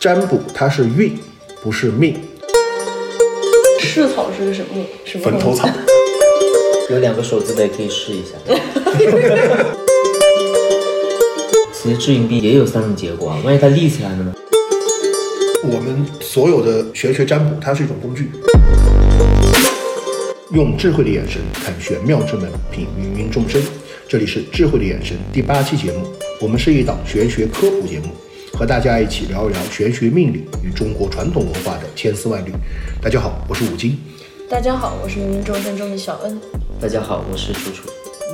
占卜它是运，不是命。赤草是个什么什么？坟头草。有两个手字的也可以试一下。其实掷硬币也有三种结果啊，万一它立起来了呢？我们所有的玄学占卜，它是一种工具，用智慧的眼神看玄妙之门，品芸芸众生。这里是智慧的眼神第八期节目，我们是一档玄学科普节目。和大家一起聊一聊玄学命理与中国传统文化的千丝万缕。大家好，我是五金。大家好，我是芸芸众生中的小恩。大家好，我是楚楚。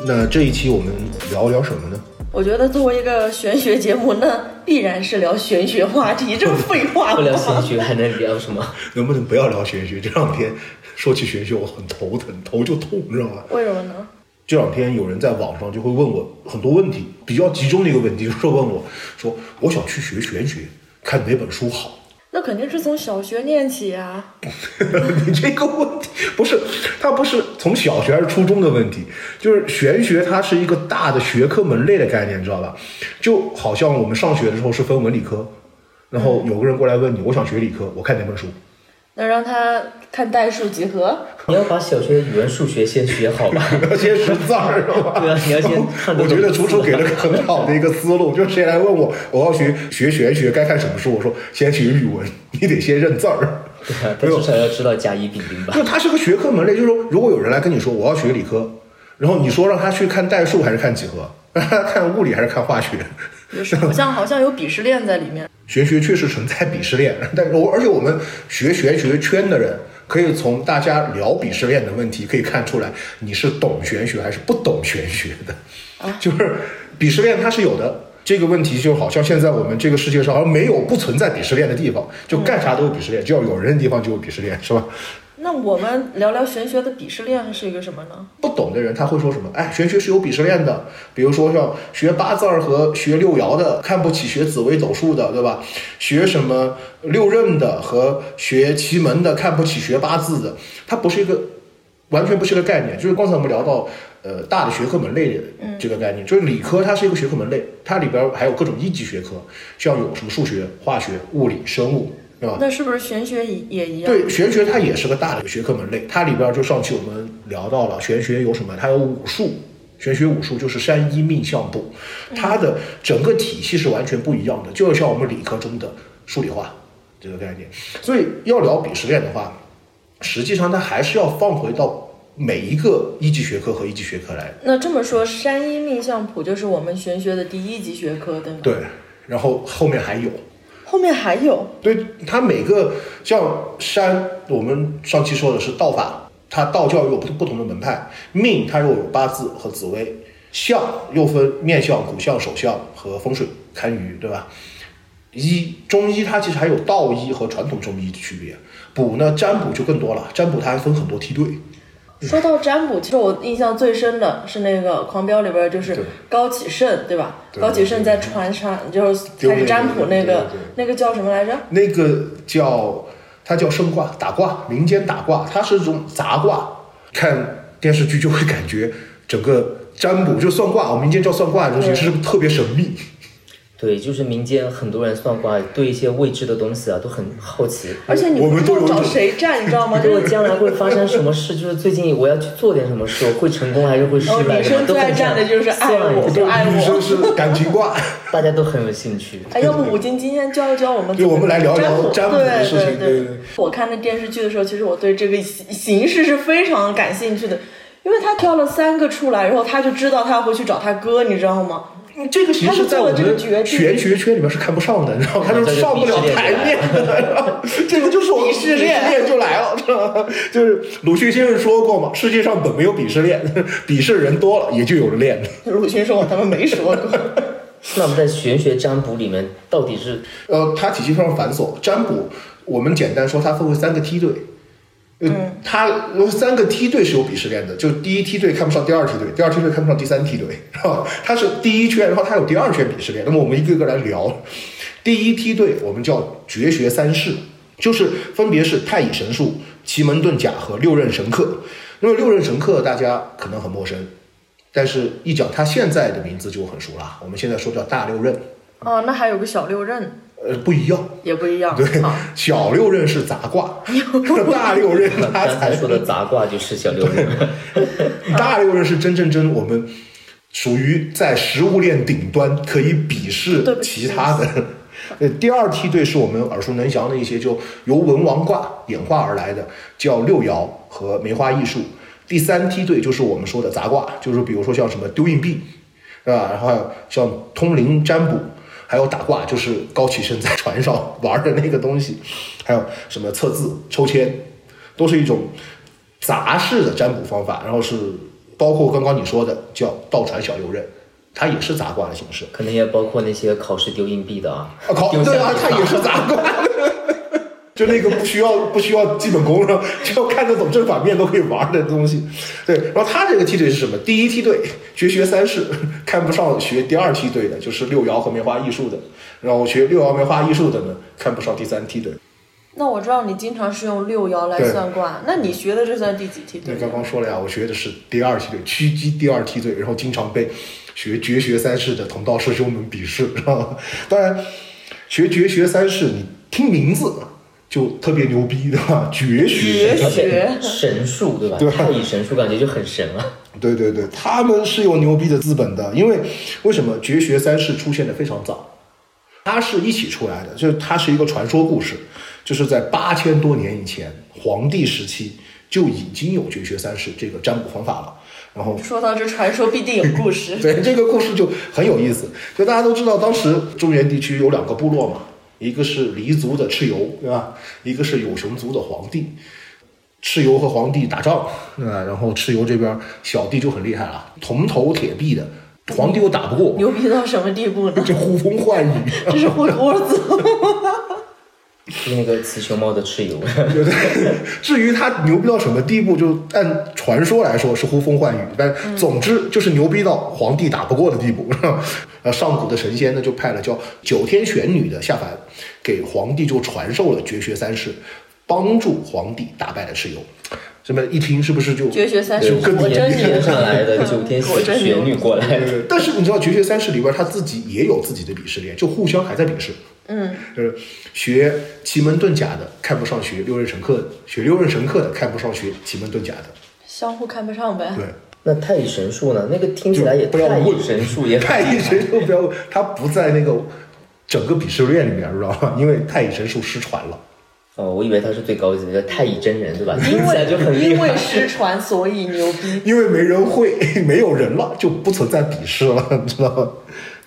那这一期我们聊聊什么呢？我觉得作为一个玄学节目，那必然是聊玄学话题。这废话 不聊玄学还能聊什么？能不能不要聊玄学？这两天说起玄学，我很头疼，头就痛，你知道吗？为什么呢？这两天有人在网上就会问我很多问题，比较集中的一个问题就是问我说：“我想去学玄学，看哪本书好？” 那肯定是从小学念起啊。你这个问题不是，它不是从小学还是初中的问题，就是玄学它是一个大的学科门类的概念，知道吧？就好像我们上学的时候是分文理科，然后有个人过来问你：“我想学理科，我看哪本书？”那让他看代数几何？你要把小学的语文、数学先学好吧，先识字儿是吧？对啊，你要先看我觉得楚楚给了个很好的一个思路，就是谁来问我 我要学学玄学该看什么书，我说先学语文，你得先认字儿。对啊，他至少要知道甲乙丙丁吧？就它是个学科门类，就是说，如果有人来跟你说我要学理科，然后你说让他去看代数还是看几何，让他看物理还是看化学？好像好像有鄙视链在里面。玄学确实存在鄙视链，但是我而且我们学玄学圈的人，可以从大家聊鄙视链的问题可以看出来，你是懂玄学还是不懂玄学的。啊，就是鄙视链它是有的，这个问题就好像现在我们这个世界上，而没有不存在鄙视链的地方，就干啥都有鄙视链，只要有人的地方就有鄙视链，是吧？那我们聊聊玄学的鄙视链是一个什么呢？不懂的人他会说什么？哎，玄学是有鄙视链的，比如说像学八字儿和学六爻的看不起学紫微斗数的，对吧？学什么六壬的和学奇门的看不起学八字的，它不是一个完全不是一个概念。就是刚才我们聊到呃大的学科门类的这个概念，就是理科它是一个学科门类，它里边还有各种一级学科，像有什么数学、化学、物理、生物。对吧？那是不是玄学也一样？对，玄学它也是个大的学科门类，它里边就上期我们聊到了玄学有什么？它有武术，玄学武术就是山医命相卜，它的整个体系是完全不一样的，就像我们理科中的数理化这个概念。所以要聊鄙视链的话，实际上它还是要放回到每一个一级学科和一级学科来。那这么说，山医命相卜就是我们玄学的第一级学科，对吗？对，然后后面还有。后面还有，对它每个像山，我们上期说的是道法，它道教又有不不同的门派，命它又有八字和紫微，相又分面相、骨相、手相和风水堪舆，对吧？医中医它其实还有道医和传统中医的区别，卜呢占卜就更多了，占卜它还分很多梯队。说到占卜，其实我印象最深的是那个《狂飙》里边，就是高启盛，对吧？高启盛在船上就是开始占卜，那个那个叫什么来着？那个叫他叫生卦打卦，民间打卦，它是一种杂卦。看电视剧就会感觉整个占卜就算卦，我们民间叫算卦的东西是特别神秘。对，就是民间很多人算卦，对一些未知的东西啊都很好奇。而且你不知道找谁占，你知道吗？如果将来会发生什么事，就是最近我要去做点什么事，会成功还是会失败？女生最爱占的就是爱我，就，爱我。女生是感情卦，大家都很有兴趣。哎，要不五金今天教一教我们？对，我们来聊聊占卜的事情。对对。我看那电视剧的时候，其实我对这个形形式是非常感兴趣的，因为他挑了三个出来，然后他就知道他要回去找他哥，你知道吗？这个其实在我们玄学圈里面是看不上的，你知道吗？他就上不了台面的。这个就是我鄙视链就来了，知道吗？就是鲁迅先生说过嘛，世界上本没有鄙视链，鄙视人多了也就有了链。鲁迅说，他们没说过。那我们在玄学占卜里面到底是？呃，它体系非常繁琐。占卜我们简单说，它分为三个梯队。嗯，它三个梯队是有鄙视链的，就第一梯队看不上第二梯队，第二梯队看不上第三梯队，是吧？它是第一圈，然后它有第二圈鄙视链。那么我们一个个来聊。第一梯队我们叫绝学三式，就是分别是太乙神术、奇门遁甲和六壬神课。那么六壬神课大家可能很陌生，但是一讲他现在的名字就很熟了。我们现在说叫大六壬。哦，那还有个小六壬。呃，不一样，也不一样。对，小六壬是杂卦，大六壬他才说的杂卦就是小六壬。大六壬是真正真我们属于在食物链顶端，可以鄙视其他的。呃，第二梯队是我们耳熟能详的一些，就由文王卦演化而来的，叫六爻和梅花易数。第三梯队就是我们说的杂卦，就是比如说像什么丢硬币，对吧？然后像通灵占卜。还有打卦，就是高启盛在船上玩的那个东西，还有什么测字、抽签，都是一种杂式的占卜方法。然后是包括刚刚你说的叫倒船小六壬，它也是杂卦的形式。可能也包括那些考试丢硬币的啊，考对啊，它也是杂卦。就那个不需要不需要基本功 然后？就要看得懂正反面都可以玩的东西。对，然后他这个梯队是什么？第一梯队绝学三式，看不上学第二梯队的，就是六爻和梅花易数的。然后学六爻梅花易数的呢，看不上第三梯队。那我知道你经常是用六爻来算卦，那你学的这算第几梯队？对刚刚说了呀，我学的是第二梯队，屈居第二梯队，然后经常被学绝学三式的同道师兄们鄙视？当然，学绝学三式，你听名字。就特别牛逼，对吧？绝学，神术，对吧？太乙神术感觉就很神了。对对对，他们是有牛逼的资本的，因为为什么绝学三世出现的非常早？它是一起出来的，就是它是一个传说故事，就是在八千多年以前，黄帝时期就已经有绝学三世这个占卜方法了。然后说到这传说，必定有故事。对，这个故事就很有意思。就大家都知道，当时中原地区有两个部落嘛。一个是黎族的蚩尤，对吧？一个是有熊族的皇帝。蚩尤和皇帝打仗，对吧？然后蚩尤这边小弟就很厉害了，铜头铁臂的，皇帝又打不过。牛逼到什么地步呢？这呼风唤雨，这是火锅子。是那个雌雄猫的蚩尤。对对。至于他牛逼到什么地步，就按传说来说是呼风唤雨，但总之就是牛逼到皇帝打不过的地步。呃，上古的神仙呢，就派了叫九天玄女的下凡，给皇帝就传授了绝学三式，帮助皇帝打败了蚩尤。这么一听是不是就绝学三式更真 天上来的九天玄女过来？但是你知道绝学三式里边他自己也有自己的鄙视链，就互相还在鄙视。嗯，就是学奇门遁甲的看不上学六壬神课的，学六壬神课的看不上学奇门遁甲的，相互看不上呗。对，那太乙神术呢？那个听起来也太乙神术也太乙神术不要，它不在那个整个鄙视链里面，知道吧？因为太乙神术失传了。哦，我以为他是最高级的太乙真人，对吧？因为 就很因为失传，所以牛逼。因为没人会，没有人了，就不存在鄙视了，你知道吗？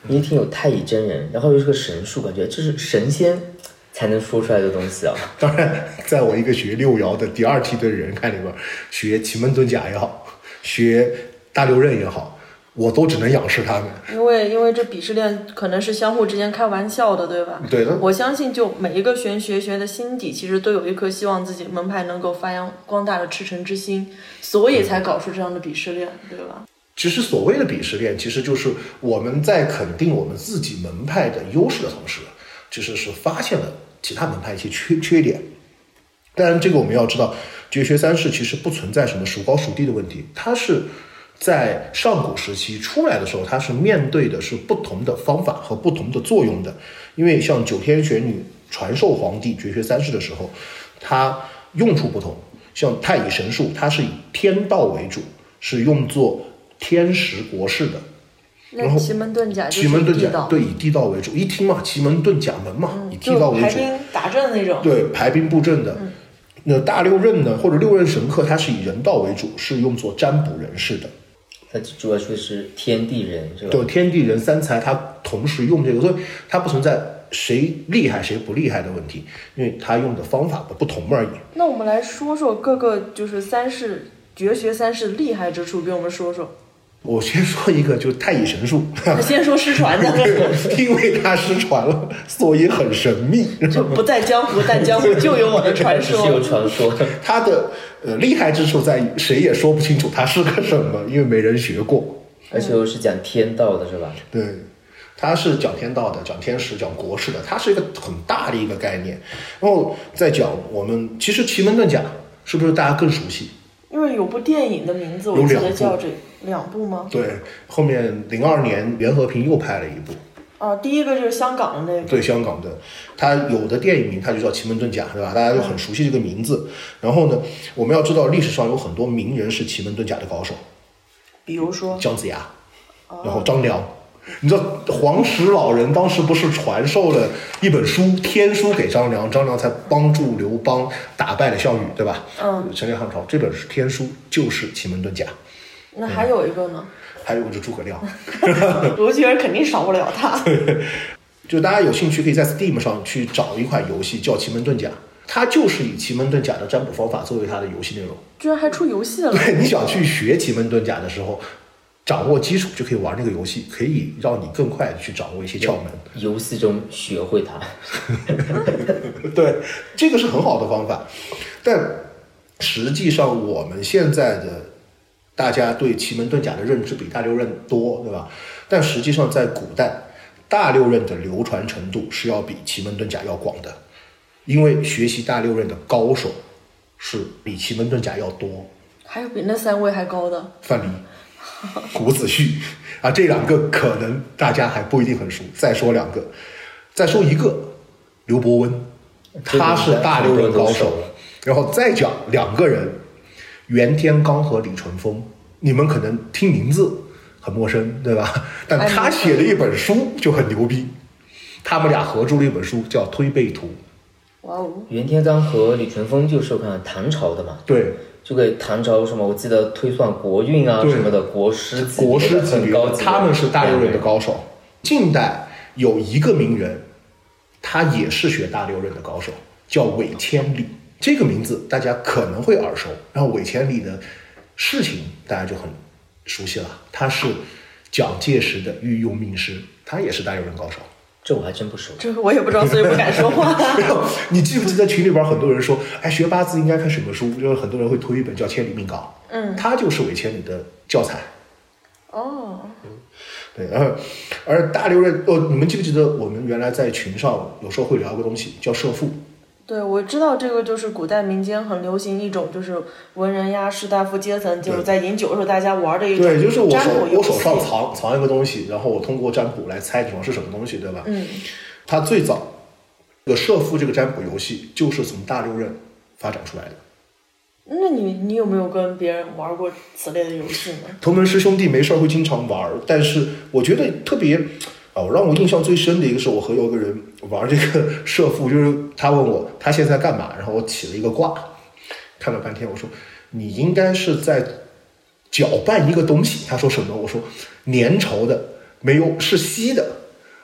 一听有太乙真人，然后又是个神术，感觉这是神仙才能说出来的东西啊！当然，在我一个学六爻的第二梯队的人看里边，学奇门遁甲也好，学大六壬也好，我都只能仰视他们。因为因为这鄙视链可能是相互之间开玩笑的，对吧？对的。我相信，就每一个玄学学的心底，其实都有一颗希望自己门派能够发扬光大的赤诚之心，所以才搞出这样的鄙视链，对吧？其实所谓的鄙视链，其实就是我们在肯定我们自己门派的优势的同时，其实是发现了其他门派一些缺缺点。当然，这个我们要知道，绝学三世其实不存在什么孰高孰低的问题，它是在上古时期出来的时候，它是面对的是不同的方法和不同的作用的。因为像九天玄女传授皇帝绝学三式的时候，它用处不同。像太乙神术，它是以天道为主，是用作。天时国事的，然后奇门遁甲，奇门遁甲对以地道为主，一听嘛，奇门遁甲门嘛，以地道为主，排兵打阵那种，对，排兵布阵的。那大六壬呢，或者六壬神课，它是以人道为主，是用作占卜人士的。它主要说是天地人，是吧？对，天地人三才，它同时用这个，所以它不存在谁厉害谁不厉害的问题，因为它用的方法不不同而已。那我们来说说各个就是三世绝学三世厉害之处，给我们说说。我先说一个，就太乙神术。先说失传的，因为它失传了，所以很神秘。就不在江湖，但江湖就有我的传说。有传说。它的呃厉害之处在于，谁也说不清楚它是个什么，因为没人学过。而且又是讲天道的，是吧？对，它是讲天道的，讲天时，讲国事的，它是一个很大的一个概念。然后再讲我们，其实奇门遁甲是不是大家更熟悉？因为有部电影的名字，我记得叫这两部吗？对，后面零二年袁和平又拍了一部，啊，第一个就是香港的那个。对，香港的，它有的电影名它就叫《奇门遁甲》，对吧？大家就很熟悉这个名字。然后呢，我们要知道历史上有很多名人是奇门遁甲的高手，比如说姜子牙，然后张良。你知道黄石老人当时不是传授了一本书《天书》给张良，张良才帮助刘邦打败了项羽，对吧？嗯。成立汉朝，这本是《天书》，就是奇门遁甲。那还有一个呢？还有一个是诸葛亮。罗杰肯定少不了他。就大家有兴趣，可以在 Steam 上去找一款游戏叫《奇门遁甲》，它就是以奇门遁甲的占卜方法作为它的游戏内容。居然还出游戏了！对，你想去学奇门遁甲的时候。掌握基础就可以玩这个游戏，可以让你更快的去掌握一些窍门。游戏中学会它，对，这个是很好的方法。但实际上，我们现在的大家对奇门遁甲的认知比大六壬多，对吧？但实际上，在古代，大六壬的流传程度是要比奇门遁甲要广的，因为学习大六壬的高手是比奇门遁甲要多。还有比那三位还高的？范蠡。伍子胥啊，这两个可能大家还不一定很熟。再说两个，再说一个，刘伯温，他是大刘的高手。然后再讲两个人，袁天罡和李淳风，你们可能听名字很陌生，对吧？但他写的一本书就很牛逼，他们俩合著了一本书叫《推背图》。哇哦！袁天罡和李淳风就是看唐朝的嘛？对。就给唐朝什么？我记得推算国运啊什么的，国师国师级别，他们是大六壬的高手。近代有一个名人，他也是学大六壬的高手，叫韦千里。这个名字大家可能会耳熟。然后韦千里的事情大家就很熟悉了，他是蒋介石的御用命师，他也是大六壬高手。这我还真不熟，这个我也不知道，所以不敢说话。没有，你记不记得群里边很多人说，哎，学八字应该看什么书？就是很多人会推一本叫《千里命稿》，嗯，他就是韦千里的教材。哦，嗯，对，然后而大刘人，哦，你们记不记得我们原来在群上有时候会聊个东西叫社父？对，我知道这个就是古代民间很流行一种，就是文人呀、士大夫阶层就是在饮酒的时候大家玩的一种对，就是我手我手上藏藏一个东西，然后我通过占卜来猜对方是什么东西，对吧？嗯，它最早这个射父这个占卜游戏就是从大六壬发展出来的。那你你有没有跟别人玩过此类的游戏呢？同门师兄弟没事会经常玩，但是我觉得特别。哦，让我印象最深的一个是我和有个人玩这个射父，就是他问我他现在干嘛，然后我起了一个卦，看了半天，我说你应该是在搅拌一个东西。他说什么？我说粘稠的，没有是稀的，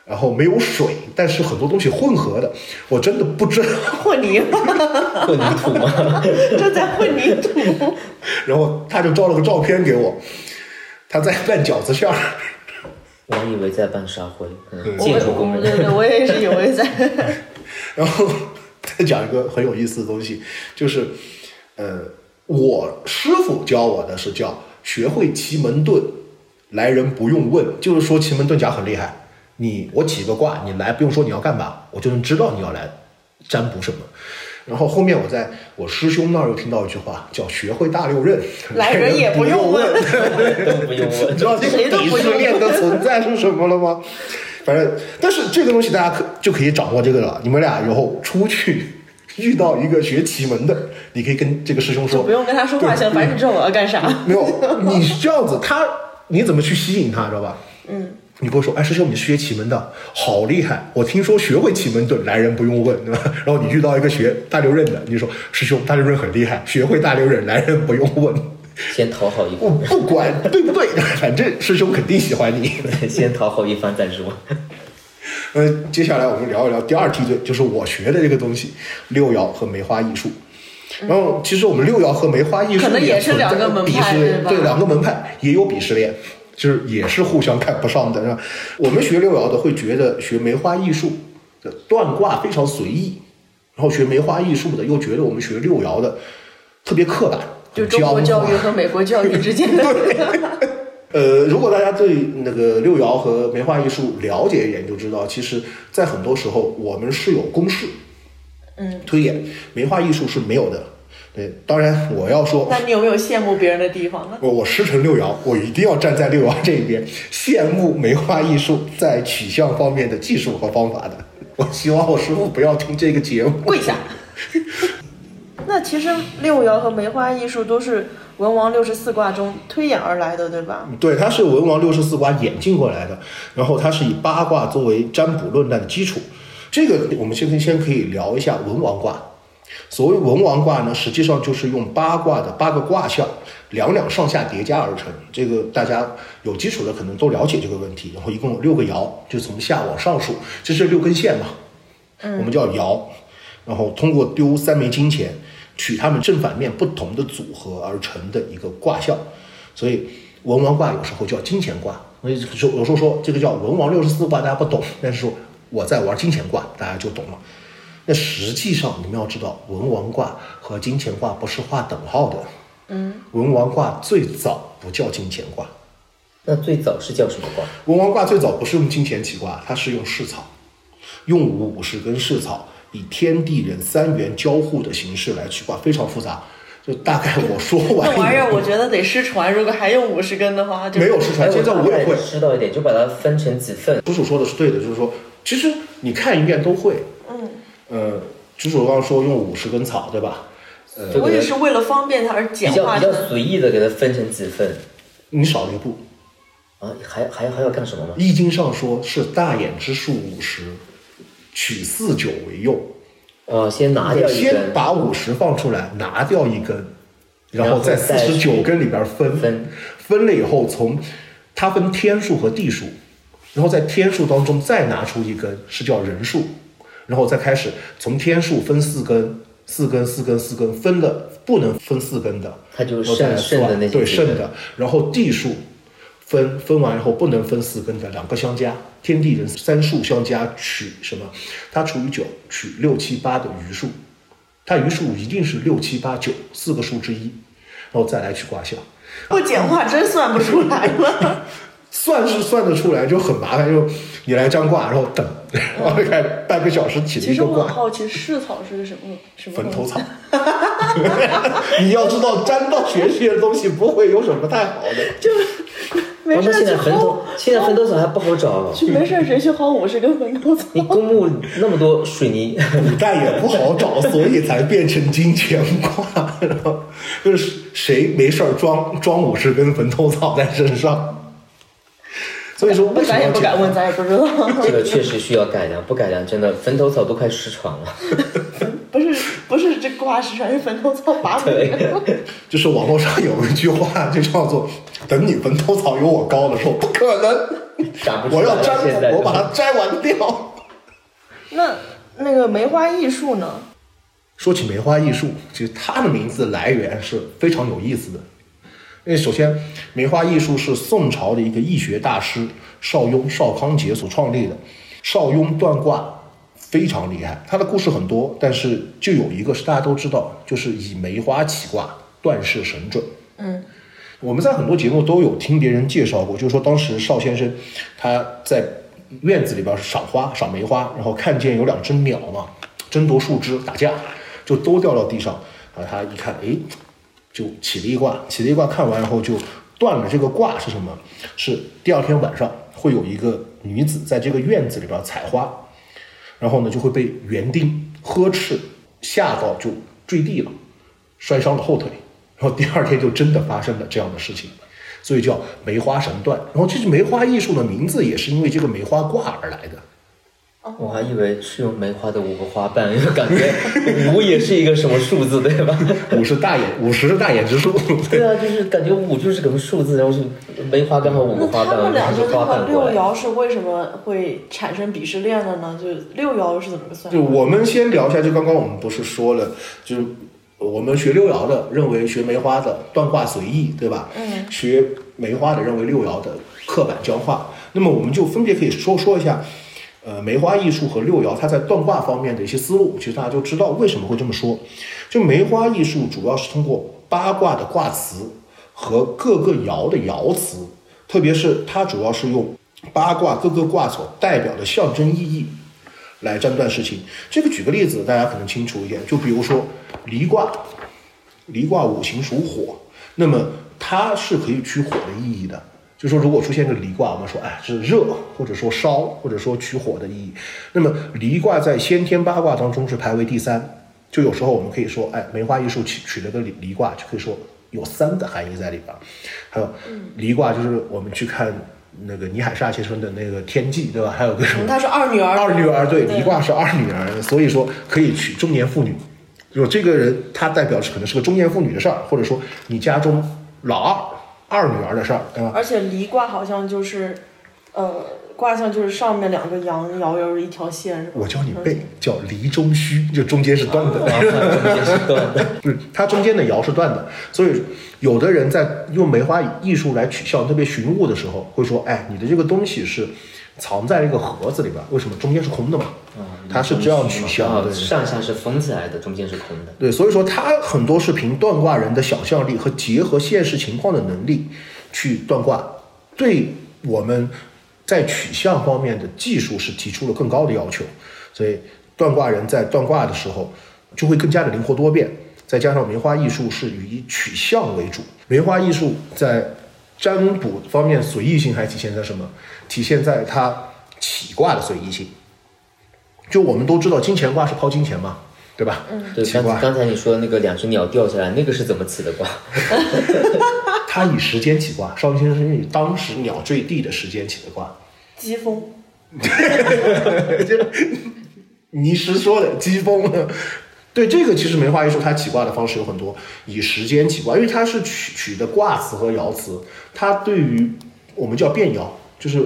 然后没有水，但是很多东西混合的，我真的不知道混凝土吗？这在混凝土。然后他就照了个照片给我，他在拌饺子馅儿。我以为在办沙灰，建筑工人。对对，我也是以为在。然后再讲一个很有意思的东西，就是，呃，我师傅教我的是叫学会奇门遁，来人不用问，就是说奇门遁甲很厉害。你我起个卦，你来不用说你要干嘛，我就能知道你要来占卜什么。然后后面我在我师兄那儿又听到一句话，叫“学会大六壬，来人也不用问，不用问，知道这个鄙视链的存在是什么了吗？反正，但是这个东西大家可就可以掌握这个了。你们俩以后出去遇到一个学奇门的，你可以跟这个师兄说，不用跟他说话，行，反正你知道我要干啥。没有，你是这样子，他你怎么去吸引他，知道吧？嗯。你跟我说，哎，师兄，你是学奇门的，好厉害！我听说学会奇门遁，来人不用问，对吧？然后你遇到一个学大六壬的，你说师兄，大六壬很厉害，学会大六壬，来人不用问，先讨好一番，不管对不对，反正师兄肯定喜欢你，先讨好一番再说。呃，接下来我们聊一聊第二梯队，就是我学的这个东西，六爻和梅花易数。然后其实我们六爻和梅花易数也是两个门派，对，两个门派也有鄙视链。就是也是互相看不上的，是吧？我们学六爻的会觉得学梅花易数的断卦非常随意，然后学梅花易数的又觉得我们学六爻的特别刻板。就中国教育和美国教育之间的。呃，如果大家对那个六爻和梅花易数了解一点，就知道，其实，在很多时候我们是有公式，嗯，推演梅花易数是没有的。对，当然我要说，那你有没有羡慕别人的地方呢？我我师承六爻，我一定要站在六爻这一边，羡慕梅花艺术在取向方面的技术和方法的。我希望我师傅不要听这个节目，跪下。那其实六爻和梅花艺术都是文王六十四卦中推演而来的，对吧？对，它是文王六十四卦演进过来的，然后它是以八卦作为占卜论断的基础。这个我们先先可以聊一下文王卦。所谓文王卦呢，实际上就是用八卦的八个卦象两两上下叠加而成。这个大家有基础的可能都了解这个问题。然后一共有六个爻，就从下往上数，这是六根线嘛？嗯，我们叫爻。然后通过丢三枚金钱，取它们正反面不同的组合而成的一个卦象。所以文王卦有时候叫金钱卦。所以有时候说这个叫文王六十四卦，大家不懂，但是说我在玩金钱卦，大家就懂了。那实际上，你们要知道，文王卦和金钱卦不是画等号的。嗯，文王卦最早不叫金钱卦，那最早是叫什么卦？文王卦最早不是用金钱起卦，它是用蓍草，用五十根蓍草，以天地人三元交互的形式来起卦，非常复杂。就大概我说完。这玩意儿我觉得得失传，如果还用五十根的话，就没有失传。现在我也会知道一点，就把它分成几份。叔叔说的是对的，就是说，其实你看一遍都会。嗯。呃，朱主刚刚说用五十根草，对吧？呃，我也是为了方便它而简化比较比较随意的给它分成几份。你少了一步。啊，还还还要干什么吗？易经上说是大衍之数五十，取四九为用。呃，先拿掉一根。先把五十放出来，拿掉一根，然后在四十九根里边分分分了以后，从它分天数和地数，然后在天数当中再拿出一根，是叫人数。然后再开始从天数分四根，四根四根四根分的不能分四根的，它就剩剩的那对剩的。然后地数分分完以后不能分四根的，两个相加，天地人三数相加取什么？它除以九取六七八的余数，它余数一定是六七八九四个数之一，然后再来取卦象。不简化真算不出来了。算是算得出来，就很麻烦。就你来占卦，然后等，然后开半个小时起一个卦。其实我好奇，蓍草是个什么什么？坟头草。你要知道，沾到玄学的东西不会有什么太好的。就没事现在坟头，现在坟头草还不好找。就没事谁去薅五十根坟头草？你公墓那么多水泥，古代也不好找，所以才变成金钱卦。然后就是谁没事装装五十根坟头草在身上。所以说，咱也不敢问，咱也不知道。这个确实需要改良，不改良真的坟头草都快失传了。不是不是，这瓜失传是坟头草拔对，就是网络上有一句话，就叫做“等你坟头草有我高的时候”，不可能，我要摘，我把它摘完掉。那那个梅花艺术呢？说起梅花艺术，其实它的名字来源是非常有意思的。因为首先，梅花艺术是宋朝的一个易学大师邵雍、邵康节所创立的。邵雍断卦非常厉害，他的故事很多，但是就有一个是大家都知道，就是以梅花起卦，断事神准。嗯，我们在很多节目都有听别人介绍过，就是说当时邵先生他在院子里边赏花、赏梅花，然后看见有两只鸟嘛，争夺树枝打架，就都掉到地上，然后他一看，哎。就起了一卦，起了一卦，看完以后就断了。这个卦是什么？是第二天晚上会有一个女子在这个院子里边采花，然后呢就会被园丁呵斥，吓到就坠地了，摔伤了后腿。然后第二天就真的发生了这样的事情，所以叫梅花神断。然后其实梅花艺术的名字也是因为这个梅花卦而来的。我还以为是用梅花的五个花瓣，因为感觉五也是一个什么数字，对吧？五是大眼，五十是大眼之数。对啊，就是感觉五就是个数字，然后是梅花刚好五个花瓣，然后是花瓣六爻是为什么会产生鄙视链的呢？就六爻是怎么算？就我们先聊一下，就刚刚我们不是说了，就是我们学六爻的认为学梅花的断卦随意，对吧？嗯。学梅花的认为六爻的刻板僵化，那么我们就分别可以说说一下。呃，梅花艺术和六爻，它在断卦方面的一些思路，其实大家就知道为什么会这么说。就梅花艺术主要是通过八卦的卦辞和各个爻的爻辞，特别是它主要是用八卦各个卦所代表的象征意义来占断事情。这个举个例子，大家可能清楚一点。就比如说离卦，离卦五行属火，那么它是可以取火的意义的。就说如果出现个离卦，我们说哎是热，或者说烧，或者说取火的意义。那么离卦在先天八卦当中是排为第三。就有时候我们可以说，哎，梅花易数取取了个离离卦，就可以说有三个含义在里边。还有离卦，就是我们去看那个倪海厦先生的那个天际，对吧？还有个什么？他是二女儿。二女儿对，离卦是二女儿，所以说可以取中年妇女。就这个人，他代表是可能是个中年妇女的事儿，或者说你家中老二。二女儿的事儿，对吧？而且离卦好像就是，呃，卦象就是上面两个阳爻爻一条线。我教你背，叫离中虚，就中间是断的。中间是断的。嗯，它中间的爻是断的，所以有的人在用梅花艺术来取笑，特别寻物的时候，会说：“哎，你的这个东西是。”藏在一个盒子里边，为什么中间是空的嘛？它是这样取向的，上下是封起来的，中间是空的。对，所以说它很多是凭断卦人的想象力和结合现实情况的能力去断卦，对我们在取向方面的技术是提出了更高的要求。所以断卦人在断卦的时候就会更加的灵活多变，再加上梅花易数是以取向为主，梅花易数在。占卜方面随意性还体现在什么？体现在它起卦的随意性。就我们都知道金钱卦是抛金钱嘛，对吧？嗯。对，刚刚才你说的那个两只鸟掉下来，那个是怎么起的卦？他以时间起卦，邵云先生是以当时鸟坠地的时间起的卦。疾风。就 你实说的疾风。对这个，其实梅花易数它起卦的方式有很多，以时间起卦，因为它是取取的卦辞和爻辞，它对于我们叫变爻，就是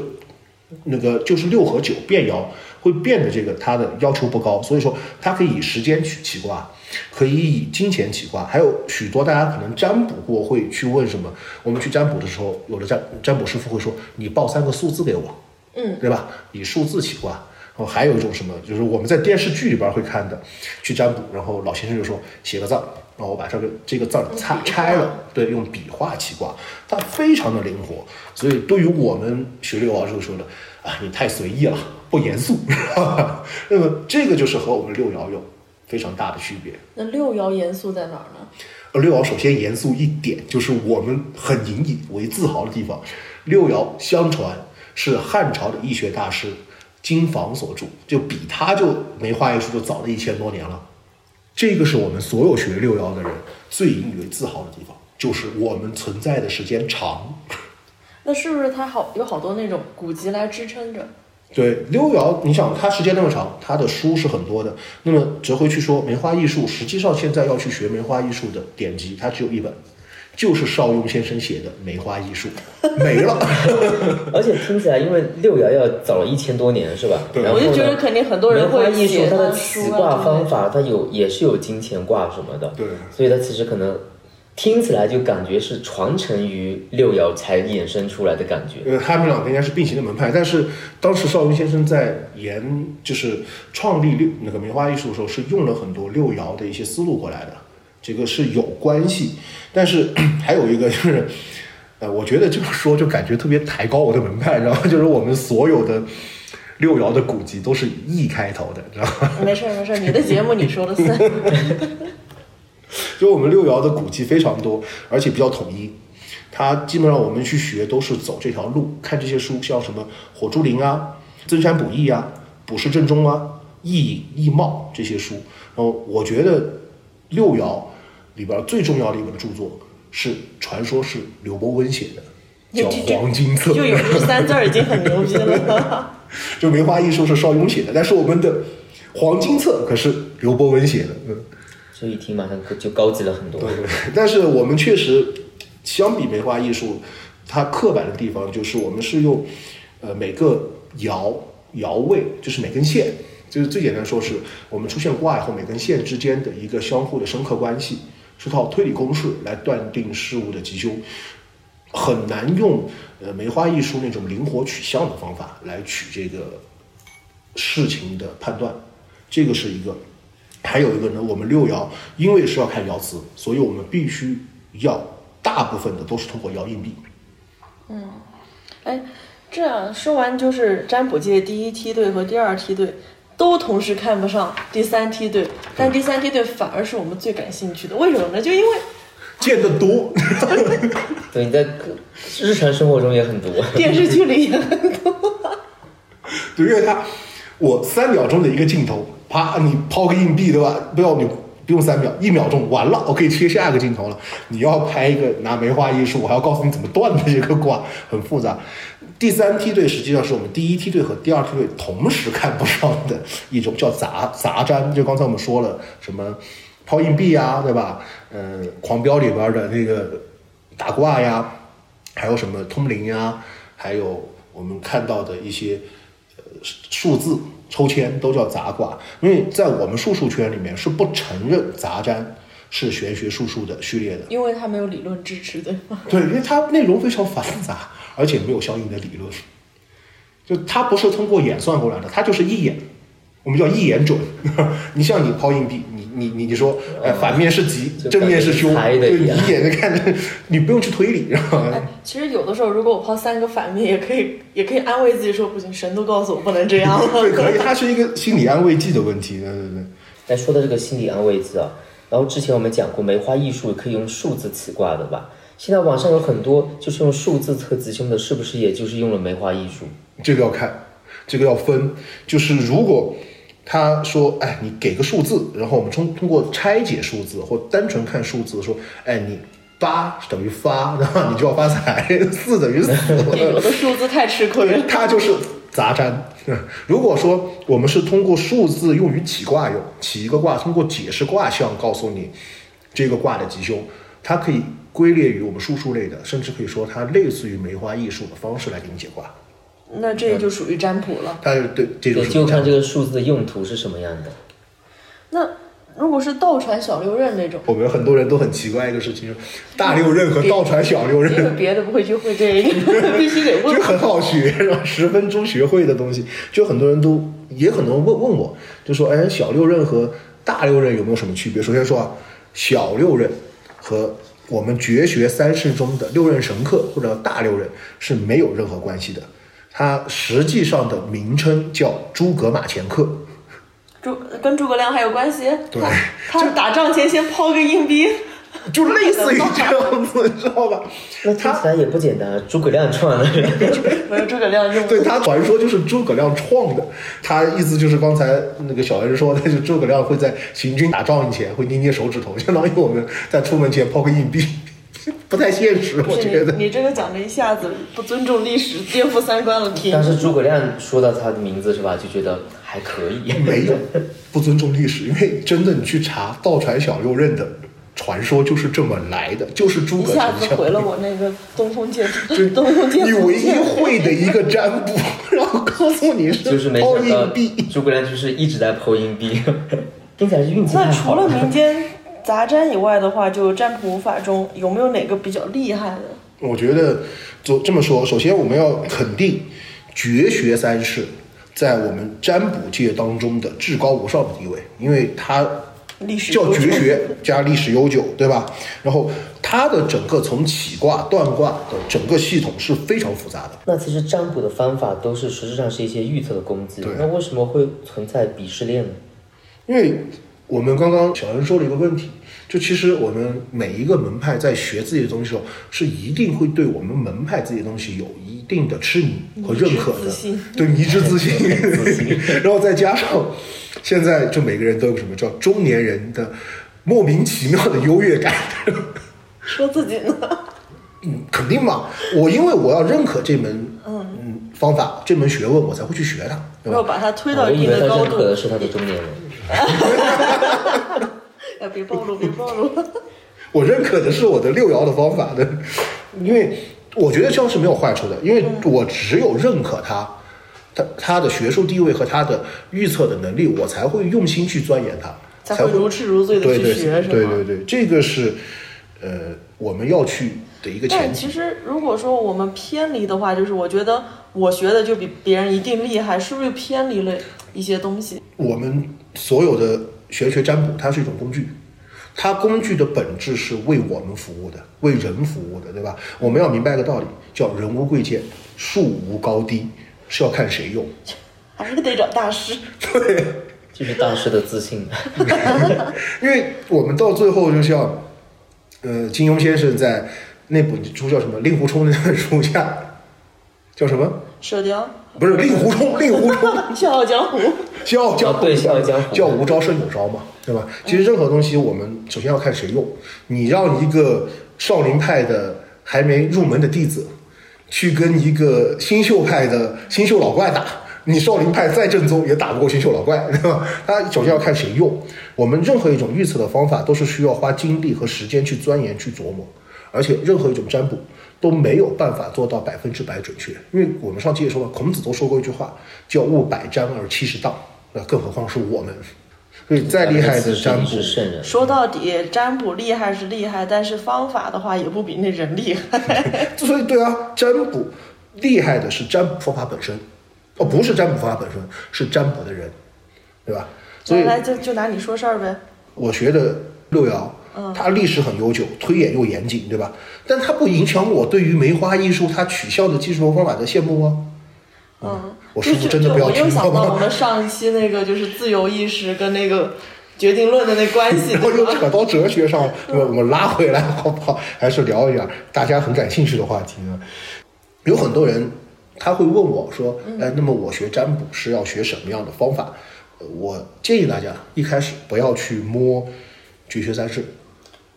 那个就是六和九变爻会变的这个，它的要求不高，所以说它可以以时间去起卦，可以以金钱起卦，还有许多大家可能占卜过会去问什么，我们去占卜的时候，有的占占卜师傅会说，你报三个数字给我，嗯，对吧？以数字起卦。哦，还有一种什么，就是我们在电视剧里边会看的，去占卜，然后老先生就说写个字儿，然后我把这个这个字儿拆拆了，对，用笔画起卦，它非常的灵活，所以对于我们学六爻时候说的啊，你太随意了，不严肃，那么这个就是和我们六爻有非常大的区别。那六爻严肃在哪儿呢？呃，六爻首先严肃一点，就是我们很引以为自豪的地方，六爻相传是汉朝的易学大师。金房所著，就比他就梅花易数就早了一千多年了。这个是我们所有学六爻的人最引以为自豪的地方，就是我们存在的时间长。那是不是它好有好多那种古籍来支撑着？对，六爻，你想它时间那么长，它的书是很多的。那么折回去说梅花易数，实际上现在要去学梅花易数的典籍，它只有一本。就是邵雍先生写的《梅花易数》，没了。而且听起来，因为六爻要早了一千多年，是吧？对。我就觉得肯定很多人会写它的起卦方法，它有也是有金钱卦什么的。对。所以它其实可能听起来就感觉是传承于六爻才衍生出来的感觉。呃，他们两个应该是并行的门派，但是当时邵雍先生在研就是创立六那个梅花易数的时候，是用了很多六爻的一些思路过来的。这个是有关系，但是 还有一个就是，呃，我觉得这么说就感觉特别抬高我的门派，然后就是我们所有的六爻的古籍都是“易”开头的，知道吗？没事没事，你的节目你说了算。就我们六爻的古籍非常多，而且比较统一，它基本上我们去学都是走这条路，看这些书，像什么《火珠林》啊，《增山补益》啊，《卜筮正中》啊，《易易貌》这些书，然后我觉得。六爻里边最重要的一本著作是，传说是刘伯温写的，叫《黄金册》。就有这三字已经很牛逼了。就梅花易数是邵雍写的，但是我们的《黄金册》可是刘伯温写的。嗯，这一听马上就高级了很多。对对。但是我们确实相比梅花易数，它刻板的地方就是我们是用呃每个爻爻位，就是每根线。就是最简单说，是我们出现卦以后，每根线之间的一个相互的生克关系，是套推理公式来断定事物的吉凶，很难用呃梅花易数那种灵活取向的方法来取这个事情的判断。这个是一个，还有一个呢，我们六爻因为是要看爻辞，所以我们必须要大部分的都是通过摇硬币。嗯，哎，这样说完就是占卜界第一梯队和第二梯队。都同时看不上第三梯队，但第三梯队反而是我们最感兴趣的。为什么呢？就因为见得多，对，你在日常生活中也很多，电视剧里也很多。对，因为他我三秒钟的一个镜头，啪，你抛个硬币，对吧？不要你不用三秒，一秒钟完了，我可以切下一个镜头了。你要拍一个拿梅花易数，我还要告诉你怎么断的一个卦，很复杂。第三梯队实际上是我们第一梯队和第二梯队同时看不上的一种叫杂杂占，就刚才我们说了什么抛硬币呀，对吧？嗯，狂飙里边的那个打卦呀，还有什么通灵呀，还有我们看到的一些呃数字抽签都叫杂卦，因为在我们术数圈里面是不承认杂占是玄学术数的序列的，因为它没有理论支持，对吗？对，因为它内容非常繁杂。而且没有相应的理论，就它不是通过演算过来的，它就是一眼，我们叫一眼准。你像你抛硬币，你你你你说，哎，反面是吉，正面是凶，对，你一眼就看着，你不用去推理，然后。哎，其实有的时候，如果我抛三个反面，也可以，也可以安慰自己说，不行，神都告诉我不能这样了。对，可以，它是一个心理安慰剂的问题，对对对。但说的这个心理安慰剂啊，然后之前我们讲过，梅花易数可以用数字起卦的吧？现在网上有很多就是用数字测吉凶的，是不是也就是用了梅花易数？这个要看，这个要分。就是如果他说，哎，你给个数字，然后我们通通过拆解数字或单纯看数字说，哎，你八等于发，然后你就要发财；四等于死。有的数字太吃亏。它就是杂占。如果说我们是通过数字用于起卦用，起一个卦，通过解释卦象告诉你这个卦的吉凶，它可以。归列于我们术数类的，甚至可以说它类似于梅花易数的方式来给你解卦。那这就属于占卜了。它对这种就看这个数字的用途是什么样的。那如果是倒传小六壬那种，我们很多人都很奇怪一个事情：大六壬和倒传小六壬。别的不会去会这个，必须得问。就很好学，是吧？十分钟学会的东西，就很多人都也很多人问问我，就说：哎，小六壬和大六壬有没有什么区别？首先说啊，小六壬和我们绝学三式中的六壬神克或者大六壬是没有任何关系的，它实际上的名称叫诸葛马前克。诸跟诸葛亮还有关系？对，他打仗前先抛个硬币。就类似于这样子，你知道吧？那听起来也不简单。诸葛亮创的，没有诸葛亮用。对他传说就是诸葛亮创的，他意思就是刚才那个小恩说的，就诸葛亮会在行军打仗以前会捏捏手指头，相当于我们在出门前抛个硬币，不太现实，我觉得。你这个讲的一下子不尊重历史，颠覆三观了。但是诸葛亮说到他的名字是吧，就觉得还可以。没有不尊重历史，因为真的你去查倒传小六认的。传说就是这么来的，就是诸葛一下子毁了我那个东风剑，东风剑，你唯一会的一个占卜，然后告诉你是抛硬币。诸葛亮就是一直在抛硬币，听起来是运气那除了民间杂占以外的话，就占卜法中有没有哪个比较厉害的？我觉得就这么说，首先我们要肯定绝学三式在我们占卜界当中的至高无上的地位，因为它。叫绝学加历史悠久，对吧？然后它的整个从起卦断卦的整个系统是非常复杂的。那其实占卜的方法都是实质上是一些预测的工具。那为什么会存在鄙视链呢？因为我们刚刚小恩说了一个问题，就其实我们每一个门派在学自己的东西时候，是一定会对我们门派自己的东西有一定的痴迷和认可的，对迷之自信，然后再加上。现在就每个人都有什么叫中年人的莫名其妙的优越感，说自己呢？嗯，肯定嘛。我因为我要认可这门嗯方法，这门学问，我才会去学它，对吧？要把它推到一定的高度。认可的是他的中年人。哎，别暴露，别暴露。我认可的是我的六爻的方法的，因为我觉得这样是没有坏处的，因为我只有认可它。他他的学术地位和他的预测的能力，我才会用心去钻研他，才会如痴如醉的去学，对对对，这个是呃我们要去的一个前提。其实如果说我们偏离的话，就是我觉得我学的就比别人一定厉害，是不是偏离了一些东西？我们所有的玄学占卜，它是一种工具，它工具的本质是为我们服务的，为人服务的，对吧？我们要明白一个道理，叫人无贵贱，树无高低。是要看谁用，还是得找大师。对，就是大师的自信。因为我们到最后就像，呃，金庸先生在那本书叫什么《令狐冲》那本书下，叫什么？射雕不是令狐冲，令狐冲，笑傲江湖，笑傲江湖，对，笑傲江湖，叫无招胜有招嘛，对吧？其实任何东西，我们首先要看谁用。你让一个少林派的还没入门的弟子，去跟一个新秀派的新秀老怪打，你少林派再正宗也打不过新秀老怪，对吧？他首先要看谁用。我们任何一种预测的方法，都是需要花精力和时间去钻研、去琢磨，而且任何一种占卜。都没有办法做到百分之百准确，因为我们上期也说了，孔子都说过一句话，叫“勿百占而七十当”，那更何况是我们。所以再厉害的占卜，说到底，占卜厉害是厉害，但是方法的话也不比那人厉害。所以 对啊，占卜厉害的是占卜方法本身，哦，不是占卜方法本身，是占卜的人，对吧？所以来就就拿你说事儿呗。我学的六爻。它历史很悠久，推演又严谨，对吧？但它不影响我对于梅花艺术它取笑的技术和方法的羡慕啊。嗯，我师傅真的不要听我又想到我们上一期那个就是自由意识跟那个决定论的那关系，然后又扯到哲学上，我们拉回来好不好？还是聊一点大家很感兴趣的话题呢？有很多人他会问我说：“哎，那么我学占卜是要学什么样的方法？”我建议大家一开始不要去摸绝学三式。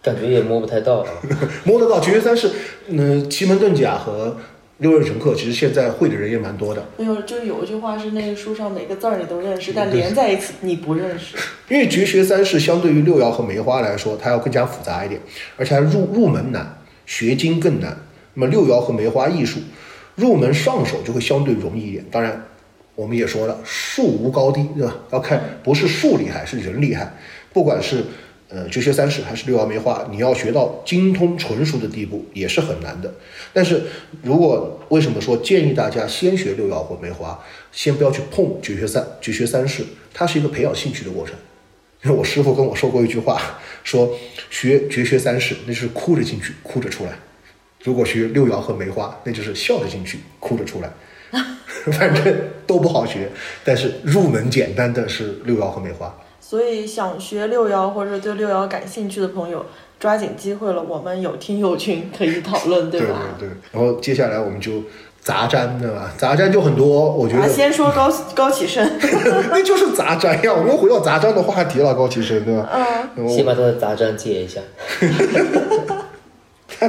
感觉也摸不太到，摸得到绝学三式，嗯，奇门遁甲和六壬神课，其实现在会的人也蛮多的。没有，就有一句话是那个书上每个字儿你都认识，但连在一起你不认识。因为绝学三式相对于六爻和梅花来说，它要更加复杂一点，而且还入入门难，学精更难。那么六爻和梅花艺术入门上手就会相对容易一点。当然，我们也说了，术无高低，对吧？要看不是术厉害，是人厉害，不管是。呃，绝学三式还是六爻梅花，你要学到精通纯熟的地步也是很难的。但是如果为什么说建议大家先学六爻或梅花，先不要去碰绝学三绝学三式，它是一个培养兴趣的过程。因为我师傅跟我说过一句话，说学绝学三式那是哭着进去，哭着出来；如果学六爻和梅花，那就是笑着进去，哭着出来。反正都不好学，但是入门简单的是六爻和梅花。所以想学六爻或者对六爻感兴趣的朋友，抓紧机会了，我们有听友群可以讨论，对吧？对对。然后接下来我们就杂占，对吧？杂占就很多，我觉得。先说高 高启盛，那就是杂占呀。我们回到杂占的话题了，高启盛，对吧？嗯。先把他的杂占借一下。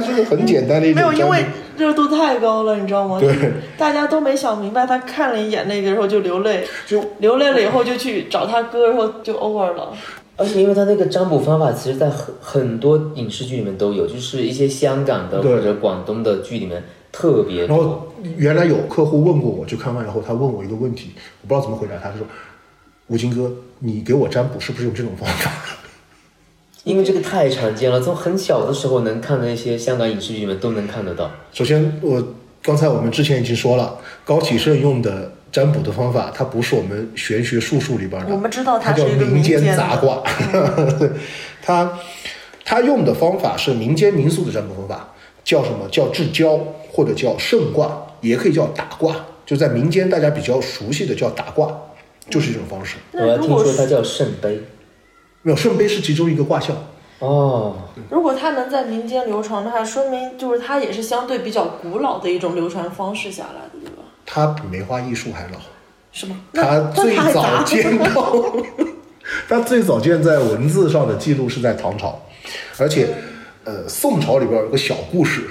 它是个很简单的一种。没有，因为热度太高了，你知道吗？对。大家都没想明白，他看了一眼那个，然后就流泪，就流泪了以后就去找他哥，然后就 over 了。而且因为他那个占卜方法，其实在很很多影视剧里面都有，就是一些香港的或者广东的剧里面特别。然后原来有客户问过我，就看完以后，他问我一个问题，我不知道怎么回答，他说：“吴京哥，你给我占卜是不是用这种方法？”因为这个太常见了，从很小的时候能看的那些香港影视剧里面都能看得到。首先，我刚才我们之前已经说了，高启盛用的占卜的方法，它不是我们玄学术数里边的，我们知道它叫民间杂卦。他他 用的方法是民间民俗的占卜方法，叫什么叫至交，或者叫圣卦，也可以叫打卦，就在民间大家比较熟悉的叫打卦，就是一种方式。我还听说它叫圣杯。没有圣杯是其中一个卦象哦。如果它能在民间流传的话，说明就是它也是相对比较古老的一种流传方式下来的，对吧？它比梅花易数还老，是吗？它最早见到，它最早见在文字上的记录是在唐朝，而且，呃，宋朝里边有个小故事，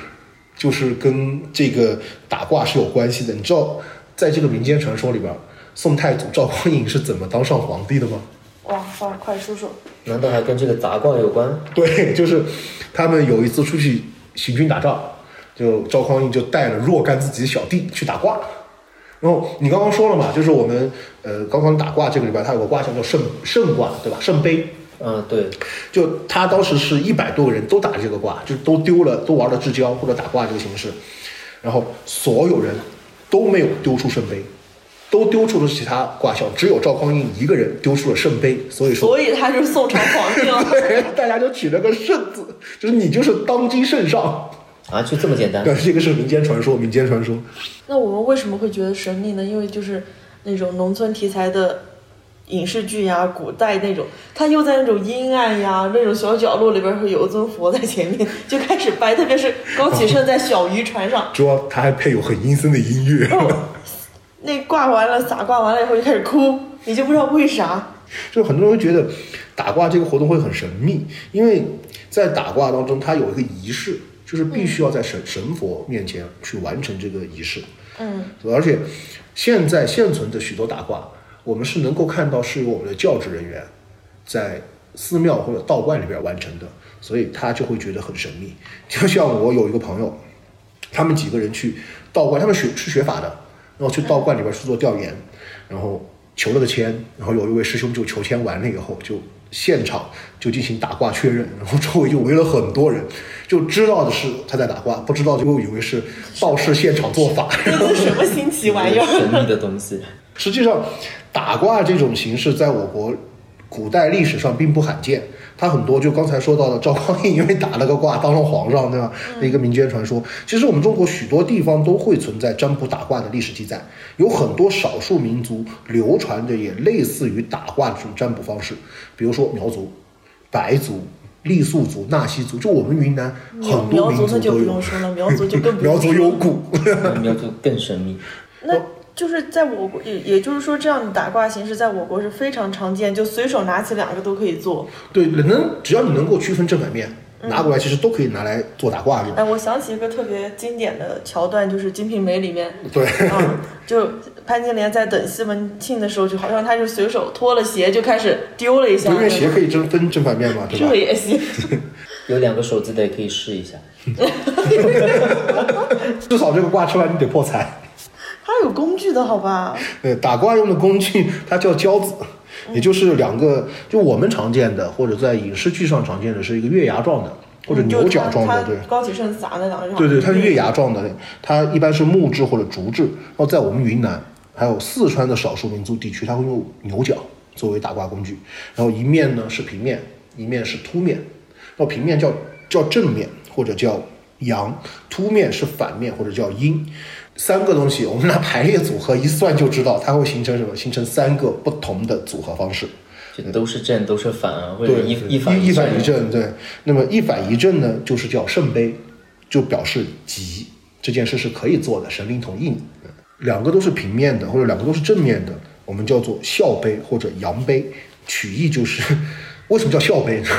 就是跟这个打卦是有关系的。你知道，在这个民间传说里边，宋太祖赵匡胤是怎么当上皇帝的吗？哇，哇快说说！难道还跟这个杂卦有关？对，就是他们有一次出去行军打仗，就赵匡胤就带了若干自己的小弟去打卦。然后你刚刚说了嘛，就是我们呃刚刚打卦这个里边，它有个卦象叫圣圣卦，对吧？圣杯。嗯，对。就他当时是一百多个人都打这个卦，就都丢了，都玩了至交或者打卦这个形式，然后所有人都没有丢出圣杯。都丢出了其他卦象，只有赵匡胤一个人丢出了圣杯，所以说，所以他就是宋朝皇帝了。对，大家就取了个圣字，就是你就是当今圣上啊，就这么简单。对，这个是民间传说，民间传说。那我们为什么会觉得神秘呢？因为就是那种农村题材的影视剧呀，古代那种，他又在那种阴暗呀那种小角落里边会有一尊佛在前面就开始掰，特别是高启盛在小渔船上，主要他还配有很阴森的音乐。那挂完了撒挂完了以后就开始哭，你就不知道为啥。就很多人会觉得打卦这个活动会很神秘，因为在打卦当中，它有一个仪式，就是必须要在神神佛面前去完成这个仪式。嗯，而且现在现存的许多打卦，我们是能够看到是由我们的教职人员在寺庙或者道观里边完成的，所以他就会觉得很神秘。就像我有一个朋友，他们几个人去道观，他们学是学法的，然后去道观里边去做调研，然后求了个签，然后有一位师兄就求签完了以后就。现场就进行打卦确认，然后周围就围了很多人，就知道的是他在打卦，不知道就以为是道士现场做法。这是什么新奇玩意儿？神秘的东西。实际上，打卦这种形式在我国古代历史上并不罕见。他很多就刚才说到的赵匡胤因为打了个卦当了皇上，对吧？一个民间传说。其实我们中国许多地方都会存在占卜打卦的历史记载，有很多少数民族流传的也类似于打卦这种占卜方式，比如说苗族、白族、傈僳族、纳西族，就我们云南很多民族都有。苗族就更 苗族有蛊，苗族更神秘。那。就是在我国，也也就是说，这样的打卦形式在我国是非常常见，就随手拿起两个都可以做。对，能只要你能够区分正反面，拿过来其实都可以拿来做打卦用。哎，我想起一个特别经典的桥段，就是《金瓶梅》里面，对，嗯，就潘金莲在等西门庆的时候，就好像他就随手脱了鞋就开始丢了一下。因为鞋可以正分正反面嘛，对吧？这也行。有两个手机的可以试一下。至少这个卦出来你得破财。它有工具的好吧？对，打卦用的工具 它叫交子，也就是两个，就我们常见的或者在影视剧上常见的是一个月牙状的或者牛角状的，对。高启盛砸在两个对对，它是月牙状的，它一般是木质或者竹制。然后在我们云南还有四川的少数民族地区，它会用牛角作为打卦工具。然后一面呢是平面，一面是凸面。然后平面叫叫正面或者叫阳，凸面是反面或者叫阴。三个东西，我们拿排列组合一算就知道，它会形成什么？形成三个不同的组合方式，都是正，都是反啊，或者一一反一反一正。对，那么一反一正呢，就是叫圣杯，就表示吉，这件事是可以做的，神灵同意你。两个都是平面的，或者两个都是正面的，我们叫做孝杯或者阳杯，取意就是，为什么叫笑杯呢？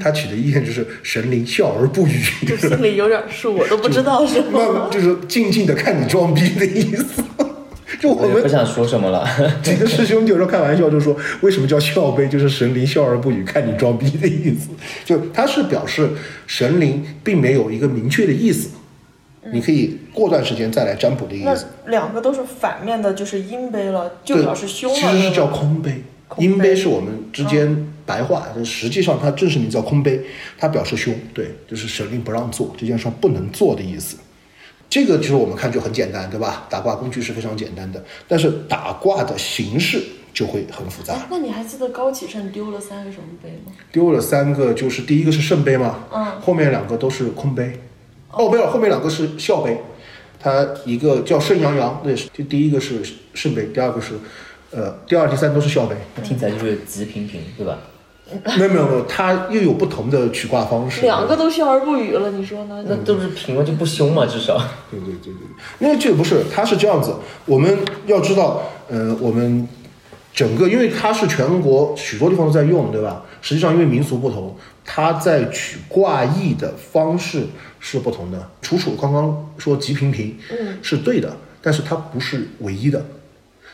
他取的意念就是神灵笑而不语，就心里有点数，我都不知道是吗？就是静静的看你装逼的意思。就我们不想说什么了。几个师兄有时候开玩笑就说，为什么叫笑杯？就是神灵笑而不语，看你装逼的意思。就他是表示神灵并没有一个明确的意思，你可以过段时间再来占卜的意思。那两个都是反面的，就是阴杯了，就表示凶了。其实是叫空杯，阴杯是我们之间。白话，但实际上它正式名字叫空杯，它表示凶，对，就是神灵不让做这件事不能做的意思。这个就是我们看就很简单，对吧？打卦工具是非常简单的，但是打卦的形式就会很复杂。那你还记得高启盛丢了三个什么杯吗？丢了三个，就是第一个是圣杯嘛，嗯，后面两个都是空杯。哦，没有，后面两个是笑杯。它一个叫圣阳阳，那是就第一个是圣杯，第二个是，呃，第二、第三都是笑杯。听起来就是吉平平，对吧？没有没有没有，它又有不同的取卦方式。两个都笑而不语了，你说呢？那都是平了就不凶嘛，至少。对对对对，因为这个不是，它是这样子。我们要知道，呃，我们整个，因为它是全国许多地方都在用，对吧？实际上，因为民俗不同，它在取卦意的方式是不同的。楚楚刚刚说吉平平，嗯，是对的，但是它不是唯一的。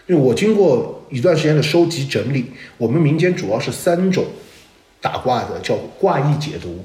因为我经过一段时间的收集整理，我们民间主要是三种。打卦的叫卦意解读，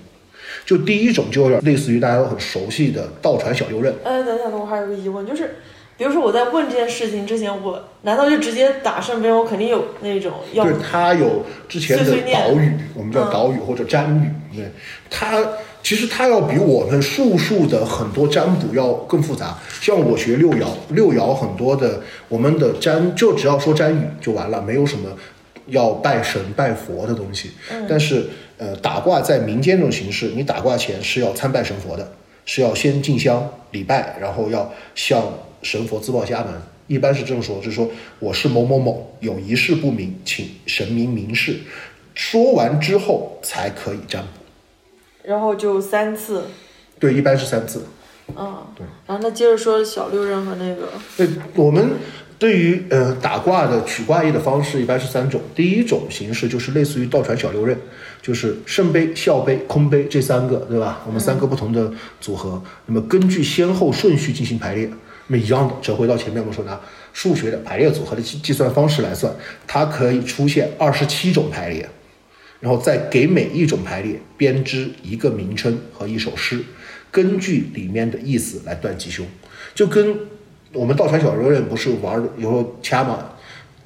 就第一种就有点类似于大家都很熟悉的倒传小六壬。哎，等一下，我还有个疑问，就是比如说我在问这件事情之前，我难道就直接打圣杯？我肯定有那种要对他有之前的岛屿，我们叫岛屿或者占语。对，他其实他要比我们术数的很多占卜要更复杂。像我学六爻，六爻很多的我们的占就只要说占语就完了，没有什么。要拜神拜佛的东西，但是呃，打卦在民间这种形式，你打卦前是要参拜神佛的，是要先进香礼拜，然后要向神佛自报家门，一般是这么说，就是说我是某某某，有一事不明，请神明明示。说完之后才可以占卜。然后就三次。对，一般是三次。嗯，对。然后那接着说小六壬和那个。对，我们对于呃打卦的取卦意的方式一般是三种。第一种形式就是类似于倒传小六壬，就是圣杯、笑杯、空杯这三个，对吧？我们三个不同的组合，那么根据先后顺序进行排列。那么一样的，折回到前面我们说拿数学的排列组合的计计算方式来算，它可以出现二十七种排列，然后再给每一种排列编织一个名称和一首诗。根据里面的意思来断吉凶，就跟我们倒传小六壬不是玩有时候掐嘛，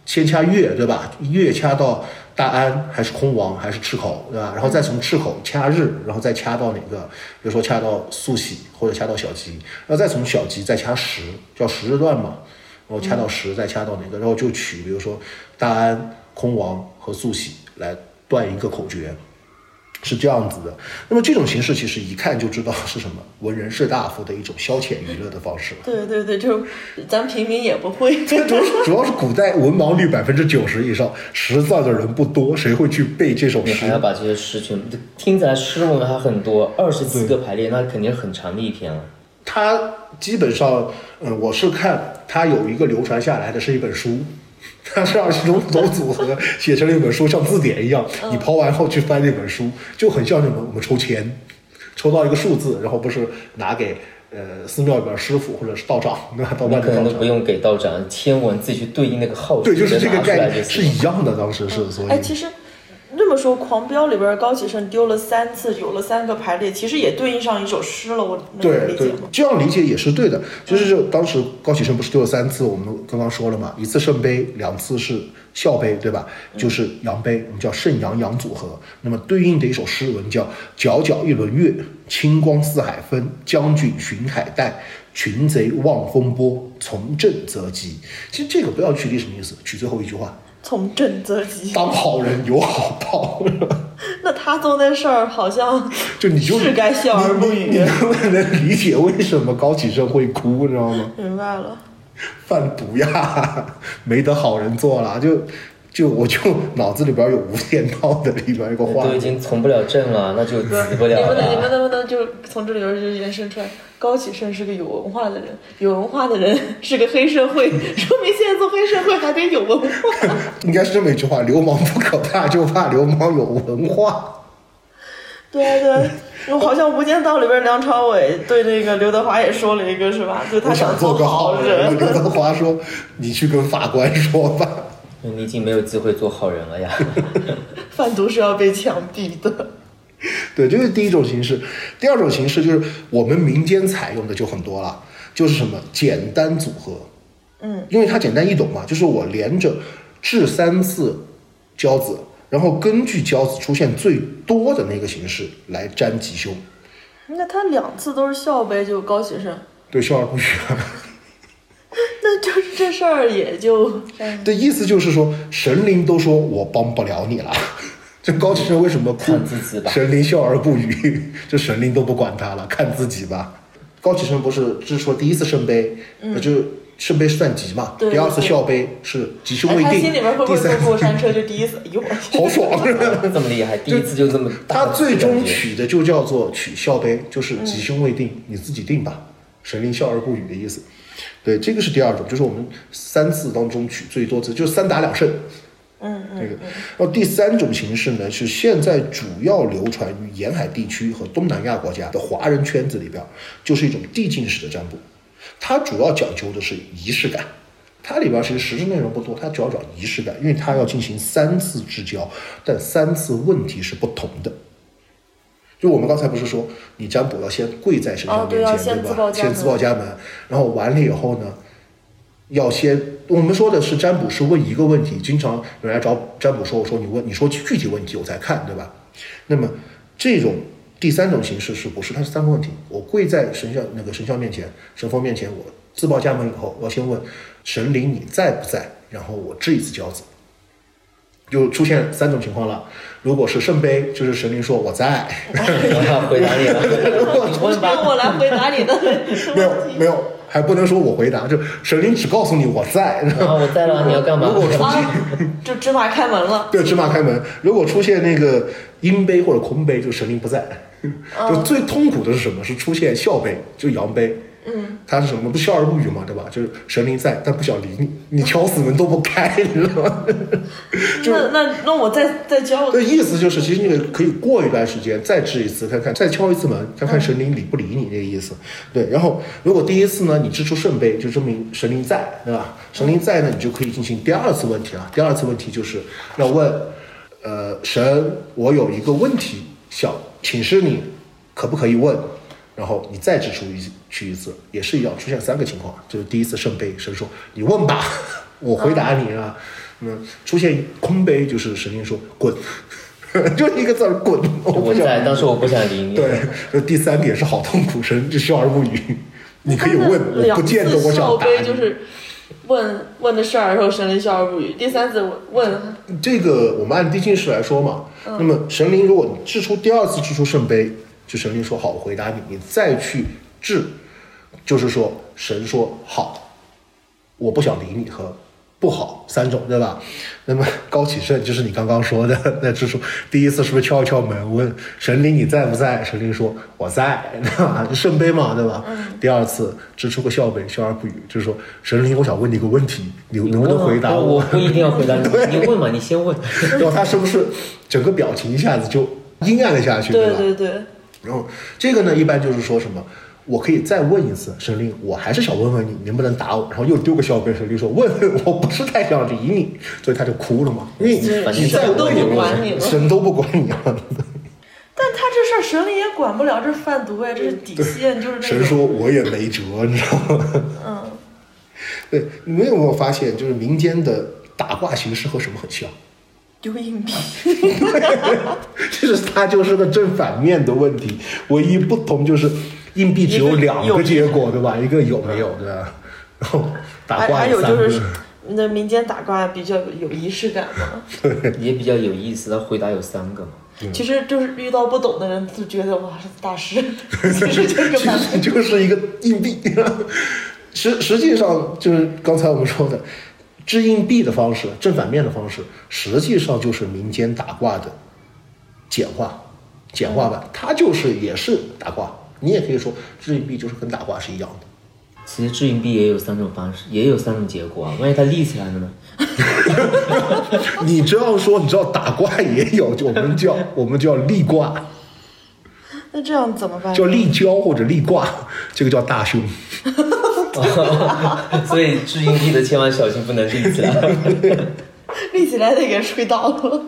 先掐月对吧？月掐到大安还是空王还是赤口对吧？然后再从赤口掐日，然后再掐到哪个？比如说掐到素喜或者掐到小吉，然后再从小吉再掐时，叫时日段嘛。然后掐到时再掐到哪个？然后就取比如说大安、空王和素喜来断一个口诀。是这样子的，那么这种形式其实一看就知道是什么文人士大夫的一种消遣娱乐的方式。对对对，就咱平民也不会。这主要 主要是古代文盲率百分之九十以上，识字的人不多，谁会去背这首诗？你还要把这些诗全部听起来诗文还很多，二十几个排列，那肯定很长的一篇了。它基本上，嗯，我是看它有一个流传下来的是一本书。它 是二十种组合写成了一本书，像字典一样。你刨完后去翻那本书，就很像什么我们抽签，抽到一个数字，然后不是拿给呃寺庙里边师傅或者是道长，那？道观的道长。可能都不用给道长签文，自己去对应那个号。对，就是这个概念是一样的。当时是，所以。哎，其实。这么说，狂飙里边高启盛丢了三次，有了三个排列，其实也对应上一首诗了。我对对，这样理解也是对的。就是当时高启盛不是丢了三次，我们刚刚说了嘛，一次圣杯，两次是笑杯，对吧？就是阳杯，我们叫圣阳阳组合。那么对应的一首诗文叫“皎皎一轮月，清光似海分。将军巡海带，群贼望风波。从政则吉。”其实这个不要取题什么意思，取最后一句话。从政则吉，当好人有好报。那他做那事儿好像 就你就是该笑而不语。你能不 能理解为什么高启盛会哭？你知道吗？明白了。贩毒呀，没得好人做了，就就我就脑子里边有无间道的里边一个话，都已经从不了政了，那就死不了。你们能你们能不能就从这里边就延伸出来？高启盛是个有文化的人，有文化的人 是个黑社会，说明现在做黑社会还得有文化。应该是这么一句话：流氓不可怕，就怕流氓有文化。对对，我好像《无间道》里边梁朝伟对那个刘德华也说了一个，是吧？就他想做个好人。刘德华说：“你去跟法官说吧。”你已经没有机会做好人了呀。贩毒是要被枪毙的。对，这是第一种形式。第二种形式就是我们民间采用的就很多了，就是什么简单组合。嗯，因为它简单易懂嘛，就是我连着掷三次交子，然后根据交子出现最多的那个形式来占吉凶。那他两次都是笑呗，就高喜胜。对，笑而不语。那就是这事儿也就。对意思就是说，神灵都说我帮不了你了。这高启盛为什么哭？神灵笑而不语，这神灵都不管他了，看自己吧。高启盛不是只说第一次圣杯，那就圣杯算吉嘛。第二次笑杯是吉凶未定。他心里面会不会坐过山车？就第一次，哟，好爽，这么厉害，第一次就这么。他最终取的就叫做取笑杯，就是吉凶未定，你自己定吧。神灵笑而不语的意思。对，这个是第二种，就是我们三次当中取最多次，就是三打两胜。嗯嗯，这个，然后第三种形式呢，是现在主要流传于沿海地区和东南亚国家的华人圈子里边，就是一种递进式的占卜。它主要讲究的是仪式感，它里边其实实质内容不多，它主要讲仪式感，因为它要进行三次之交，但三次问题是不同的。就我们刚才不是说，你占卜要先跪在神像面前，对吧？先自报家门，然后完了以后呢？要先，我们说的是占卜是问一个问题，经常有人来找占卜说，我说你问，你说具体问题我才看，对吧？那么这种第三种形式是不是？它是三个问题，我跪在神像那个神像面前，神佛面前，我自报家门以后，我要先问神灵你在不在，然后我掷一次交子，就出现三种情况了。如果是圣杯，就是神灵说我在，回答你了。如果出现我来回答你的没有没有。还不能说我回答，就神灵只告诉你我在。啊，我在了，你要干嘛？如果出现就芝麻开门了。对，芝麻开门。如果出现那个阴杯或者空杯，就神灵不在。就最痛苦的是什么？是出现笑杯，就阳杯。嗯，他是什么？不笑而不语嘛，对吧？就是神灵在，但不想理你，你敲死门都不开，你知道吗？那那那我再再教。对，意思就是，其实那个可以过一段时间再治一次，看看再敲一次门，看看神灵理不理你，那个意思。对，然后如果第一次呢，你掷出圣杯，就证明神灵在，对吧？神灵在呢，你就可以进行第二次问题了。第二次问题就是要问，呃，神，我有一个问题想请示你，可不可以问？然后你再掷出一去一次，也是一样，出现三个情况，就是第一次圣杯，神说你问吧，我回答你啊。那出现空杯，就是神灵说滚，就一个字儿滚。我不想，当时我不想理你。对，就第三点是好痛苦，神就笑而不语。你可以问，我不见得我想答你。就是问问的事儿，然后神灵笑而不语。第三次问，这个我们按递进式来说嘛。那么神灵，如果你掷出第二次掷出圣杯。就神灵说好，我回答你，你再去治，就是说神说好，我不想理你和不好三种，对吧？那么高启盛就是你刚刚说的，那支出第一次是不是敲一敲门问神灵你在不在？神灵说我在，对吧？圣杯嘛，对吧？第二次支出个笑杯，笑而不语，就是说神灵，我想问你一个问题，你能不能回答我？我不一定要回答你，你问嘛，你先问。然后他是不是整个表情一下子就阴暗了下去？对对对。然后这个呢，一般就是说什么，我可以再问一次，神灵，我还是想问问你，能不能打我？然后又丢个笑杯，神灵说问，我不是太想理你，所以他就哭了嘛。因 为你再问你了，神都不管你了。但他这事儿神灵也管不了，这是贩毒呀，这是底线，就是神说我也没辙，你知道吗？嗯。对，你们有没有发现，就是民间的打卦形式和什么很像？丢硬币，其实它就是个正反面的问题，唯一不同就是硬币只有两个结果，对吧？一个有没有，对吧？然 后打卦还有就是那民间打卦比较有仪式感嘛，对，也比较有意思。他回答有三个嘛，其实就是遇到不懂的人就觉得哇是大师，其实就是就是一个硬币，实实际上就是刚才我们说的。掷硬币的方式，正反面的方式，实际上就是民间打卦的简化、简化版。它就是也是打卦，你也可以说掷硬币就是跟打卦是一样的。其实掷硬币也有三种方式，也有三种结果啊。万一它立起来了呢？你这样说，你知道打卦也有，就我们叫我们叫立卦。那这样怎么办？叫立交或者立卦，这个叫大凶。所以掷硬币的千万小心，不能立起来。立起来得给吹倒了。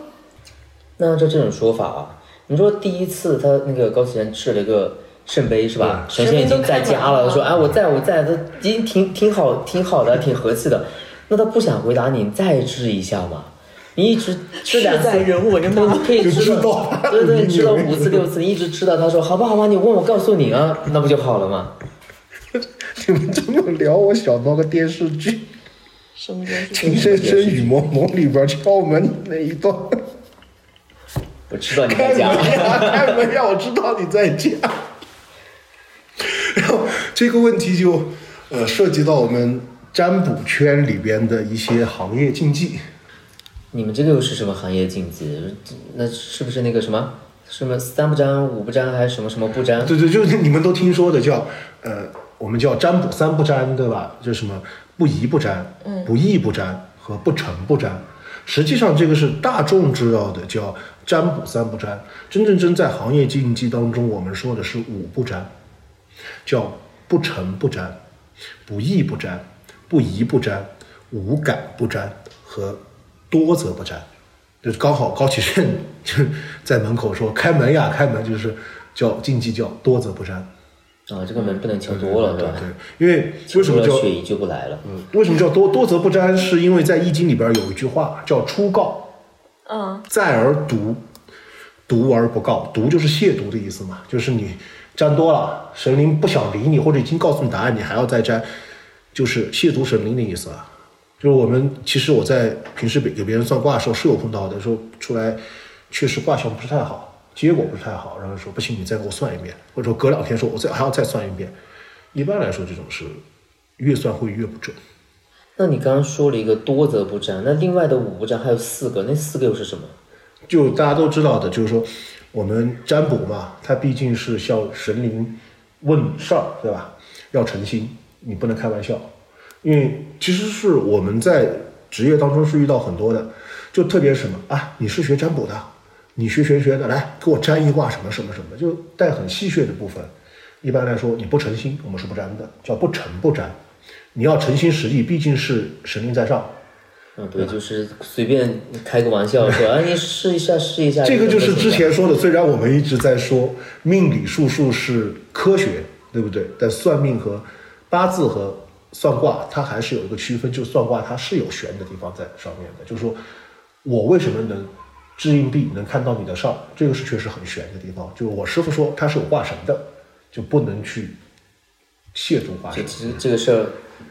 那照这种说法啊，你说第一次他那个高启山掷了一个圣杯是吧？神仙已经在家了，说哎我在我在，他已经挺挺好挺好的挺和气的。那他不想回答你，再掷一下嘛？你一直事在人为嘛，可以知道，对对，知道五次六次，你一直知道。他说好吧好吧，你问我告诉你啊，那不就好了吗？你们这么聊，我想到个电视剧，《什么电视情深深雨蒙蒙》里边敲门那一段。我知道你在家。开门呀！我知道你在家。然后这个问题就呃涉及到我们占卜圈里边的一些行业禁忌。你们这个又是什么行业禁忌？那是不是那个什么什么三不沾五不沾还是什么什么不沾？对对，就是你们都听说的叫呃。我们叫占卜三不占，对吧？就什么不疑不占，嗯，不义不占和不诚不占。实际上，这个是大众知道的，叫占卜三不占。真正真在行业禁忌当中，我们说的是五不占，叫不诚不占，不义不占，不疑不占，无感不占和多则不占。就刚好高启盛 就在门口说开门呀，开门就是叫禁忌，叫多则不占。啊，这个门不能敲多了，对吧？对，因为为什么叫血就不来了？嗯，为什么叫多多则不沾？是因为在易经里边有一句话叫“初告”，嗯，在而独，独而不告，独就是亵渎的意思嘛，就是你沾多了，神灵不想理你，或者已经告诉你答案，你还要再沾，就是亵渎神灵的意思啊。就是我们其实我在平时给给别人算卦的时候是有碰到的，说出来确实卦象不是太好。结果不是太好，然后说不行，你再给我算一遍，或者说隔两天说，我再还要再算一遍。一般来说，这种是越算会越不准。那你刚刚说了一个多则不占，那另外的五不占还有四个，那四个又是什么？就大家都知道的，就是说我们占卜嘛，它毕竟是向神灵问事儿，对吧？要诚心，你不能开玩笑。因为其实是我们在职业当中是遇到很多的，就特别什么啊，你是学占卜的，你学玄学的，来给我占一卦什么什么什么，就带很戏谑的部分。一般来说，你不诚心，我们是不占的，叫不诚不占。你要诚心实意，毕竟是神灵在上。嗯，对，就是随便开个玩笑说啊，你试一下，试一下。这个就是之前说的，虽然我们一直在说命理术数是科学，对不对？但算命和八字和算卦，它还是有一个区分，就算卦它是有玄的地方在上面的。就是说我为什么能掷硬币能看到你的上，这个是确实很玄的地方。就是我师傅说他是有卦神的，就不能去亵渎化神。其实这个事儿。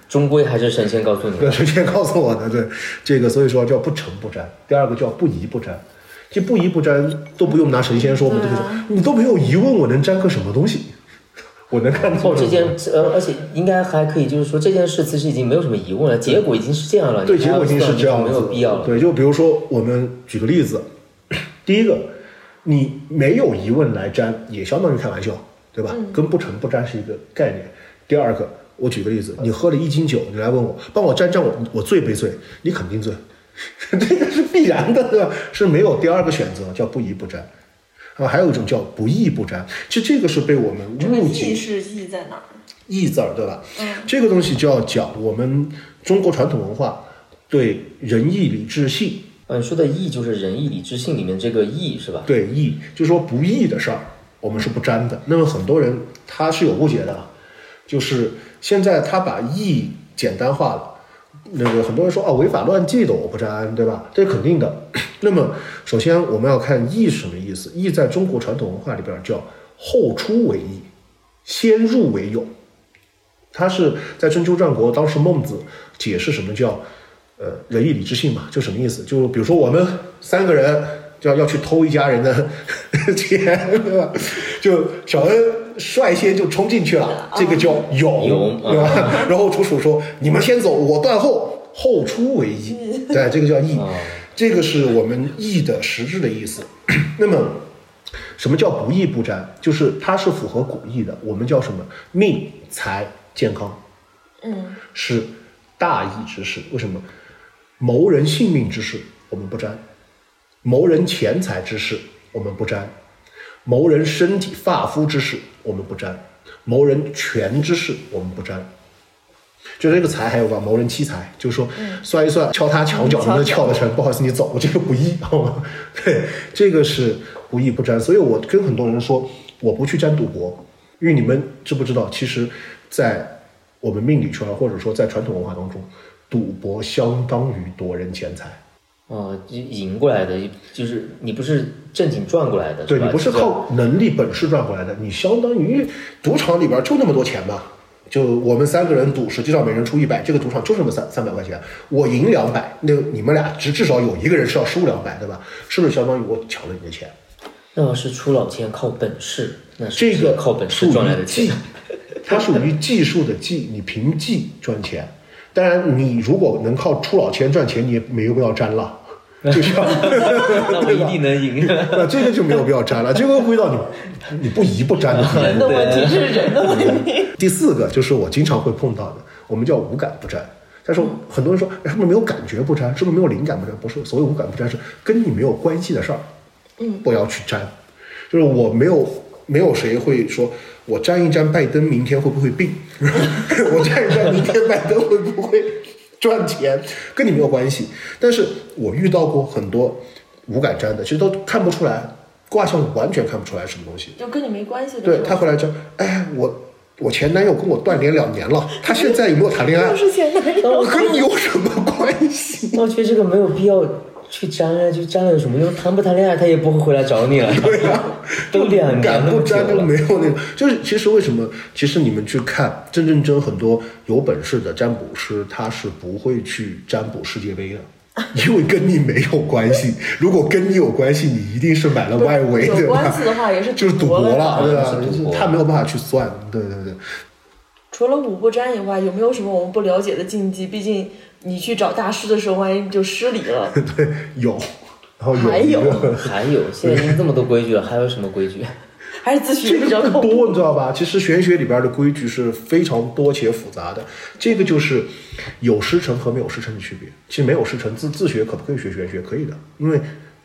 终归还是神仙告诉你，对，神仙告诉我的，对，这个所以说叫不成不沾。第二个叫不疑不沾，就不疑不沾都不用拿神仙说，我们都说你都没有疑问，我能沾个什么东西？我能看透这件，呃，而且应该还可以，就是说这件事其实已经没有什么疑问了，结果已经是这样了，对，结果已经是这样，没有必要了。对，就比如说我们举个例子，第一个，你没有疑问来沾，也相当于开玩笑，对吧？跟不成不沾是一个概念。第二个。我举个例子，你喝了一斤酒，你来问我，帮我沾沾，我我醉没醉？你肯定醉，这个是必然的，对吧？是没有第二个选择，叫不疑不沾。啊，还有一种叫不义不沾，其实这个是被我们误解。义是义在哪儿？义字儿，对吧？嗯。这个东西就要讲我们中国传统文化对仁义礼智信。嗯，说的义就是仁义礼智信里面这个义是吧？对，义就是说不义的事儿，我们是不沾的。那么很多人他是有误解的，就是。现在他把义简单化了，那个很多人说啊违法乱纪的我不沾，对吧？这是肯定的。那么首先我们要看义是什么意思？义在中国传统文化里边叫后出为义，先入为勇。他是在春秋战国，当时孟子解释什么叫呃仁义礼智信嘛，就什么意思？就比如说我们三个人就要要去偷一家人的 钱，对吧？就小恩。率先就冲进去了，这个叫勇，对吧？然后楚楚说：“你们先走，我断后，后出为义。”对，这个叫义，这个是我们义的实质的意思。那么，什么叫不义不沾？就是它是符合古义的。我们叫什么？命财健康，嗯，是大义之事。为什么？谋人性命之事我们不沾，谋人钱财之事我们不沾。谋人身体发肤之事，我们不沾；谋人权之事，我们不沾。就这个财还有吧谋人妻财，就是说算一算，敲他墙角能不能敲得成？不好意思，你走，这个不义，好吗？对，这个是不义不沾。所以我跟很多人说，我不去沾赌博，因为你们知不知道？其实，在我们命理圈或者说在传统文化当中，赌博相当于夺人钱财。哦，就赢过来的，就是你不是正经赚过来的，对你不是靠能力本事赚过来的，你相当于赌场里边就那么多钱嘛，就我们三个人赌，实际上每人出一百，这个赌场就这么三三百块钱，我赢两百，那你们俩至至少有一个人是要输两百，对吧？是不是相当于我抢了你的钱？那要是出老千靠本事，那这个靠本事赚来的钱，它属于技术的技，你凭技赚钱。当然，你如果能靠出老千赚钱，你也没有必要沾了。就像，那我一定能赢。那这个就没有必要沾了，这个回到你，你不疑不沾的。人的问题是人的问题。第四个就是我经常会碰到的，我们叫无感不沾。但是很多人说，是不是没有感觉不沾？是不是没有灵感不沾？不是，所谓无感不沾是跟你没有关系的事儿，嗯，不要去沾。就是我没有，没有谁会说我沾一沾拜登明天会不会病？我沾一沾明天拜登会不会？赚钱跟你没有关系，但是我遇到过很多无感沾的，其实都看不出来，卦象完全看不出来什么东西，就跟你没关系的。对他回来就，哎，我我前男友跟我断联两年了，他现在有没有谈恋爱？是前男友，跟你有什么关系？我觉得这个没有必要。去沾啊，就沾了有什么用？谈不谈恋爱，他也不会回来找你了。对呀，都两年不沾都没有那个。就是其实为什么？其实你们去看，真正真很多有本事的占卜师，他是不会去占卜世界杯的，因为跟你没有关系。如果跟你有关系，你一定是买了外围，对吧？有关系的话也是就是赌博了，对吧？他没有办法去算，对对对。除了五不沾以外，有没有什么我们不了解的禁忌？毕竟你去找大师的时候，万一就失礼了。对，有，然后还有 还有，现在已经这么多规矩了，还有什么规矩？还是自学比较更多，你知道吧？其实玄学里边的规矩是非常多且复杂的。这个就是有师承和没有师承的区别。其实没有师承自自学可不可以学玄学？可以的，因为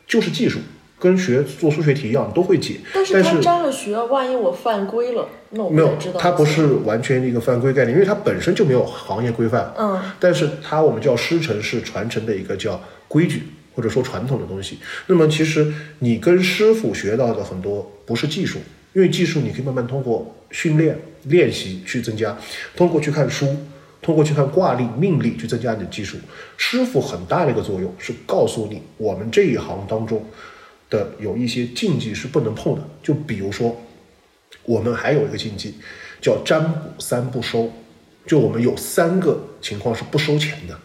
就是技术。跟学做数学题一样，都会解。但是他沾了学，万一我犯规了，那我没有知道，它不是完全一个犯规概念，因为它本身就没有行业规范。嗯。但是它我们叫师承，是传承的一个叫规矩或者说传统的东西。那么其实你跟师傅学到的很多不是技术，因为技术你可以慢慢通过训练练习去增加，通过去看书，通过去看挂历命例去增加你的技术。师傅很大的一个作用是告诉你，我们这一行当中。的有一些禁忌是不能碰的，就比如说，我们还有一个禁忌，叫占卜三不收，就我们有三个情况是不收钱的，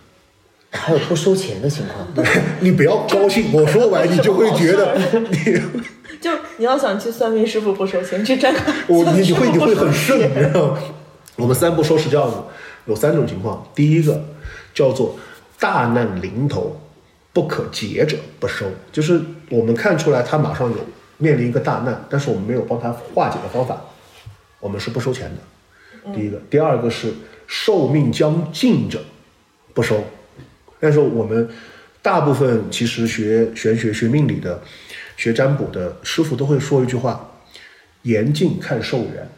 还有不收钱的情况。对，你不要高兴，我说完你就会觉得 你，就你要想去算命师傅不收钱，去占 我你你会你会很顺，你知道吗？我们三不收是这样子，有三种情况，第一个叫做大难临头。不可解者不收，就是我们看出来他马上有面临一个大难，但是我们没有帮他化解的方法，我们是不收钱的。第一个，第二个是寿命将尽者不收，但是我们大部分其实学玄学、学命理的、学占卜的师傅都会说一句话：严禁看寿元，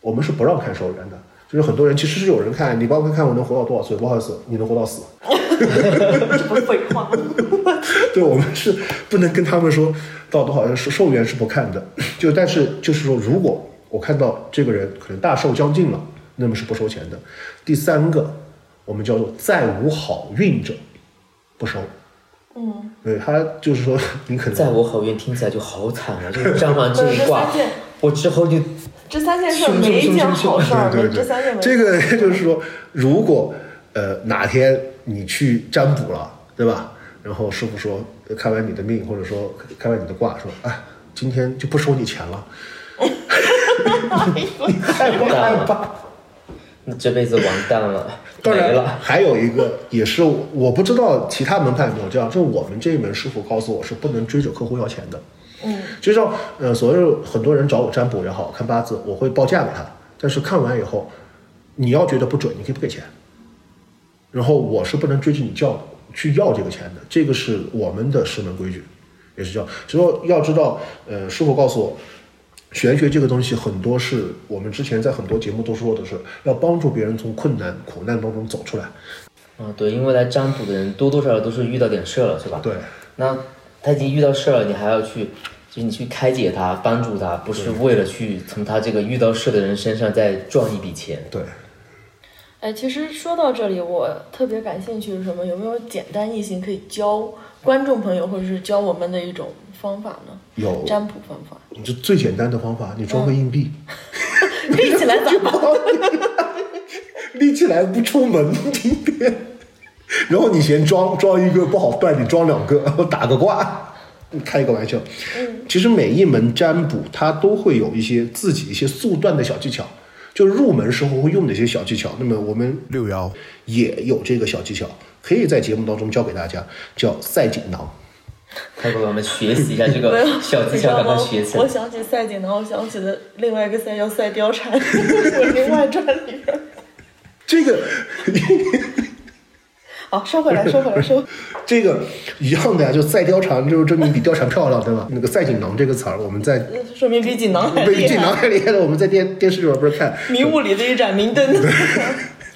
我们是不让看寿元的。就是很多人其实是有人看你帮我看看我能活到多少岁，不好意思，你能活到死。这不是废话吗？对，我们是不能跟他们说到多少是寿元是不看的。就但是就是说，如果我看到这个人可能大寿将近了，那么是不收钱的。第三个，我们叫做再无好运者不收。嗯，对他就是说你可能再无好运，听起来就好惨啊！就是张完这一卦，我之后就。这三件事没一件好事儿，这三件这个就是说，如果呃哪天你去占卜了，对吧？然后师傅说看完你的命，或者说看完你的卦，说哎，今天就不收你钱了，你害不害怕？你这辈子完蛋了。当然了，还有一个也是我不知道其他门派有没有这样，就我们这一门师傅告诉我是不能追着客户要钱的。嗯，就像呃，所有很多人找我占卜也好看八字，我会报价给他。但是看完以后，你要觉得不准，你可以不给钱。然后我是不能追着你叫去要这个钱的，这个是我们的师门规矩，也是这样。就说要知道，呃，师傅告诉我，玄学这个东西很多是我们之前在很多节目都说的是要帮助别人从困难苦难当中走出来。嗯，对，因为来占卜的人多多少少都是遇到点事了，是吧？对。那他已经遇到事了，你还要去。就是你去开解他，帮助他，不是为了去从他这个遇到事的人身上再赚一笔钱。对。哎，其实说到这里，我特别感兴趣是什么？有没有简单易行可以教观众朋友，或者是教我们的一种方法呢？有。占卜方法。你就最简单的方法，你装个硬币，立起来咋办？立起来不出门，今天。然后你先装装一个不好断，你装两个，然后打个卦。开一个玩笑，嗯，其实每一门占卜它都会有一些自己一些速断的小技巧，就入门时候会用的一些小技巧。那么我们六爻也有这个小技巧，可以在节目当中教给大家，叫赛锦囊。快给我们学习一下这个小技巧，让他学起来。我想起赛锦囊，我想起了另外一个赛叫赛貂蝉，《武林外传》里边。这个。好，收回来，收回来，收。这个一样的呀，就赛貂蝉，就是证明比貂蝉漂亮，对吧？那个赛锦囊这个词儿，我们在说明比锦囊还厉害比锦囊还厉害的。我们在电电视里边不是看迷雾里的一盏明灯。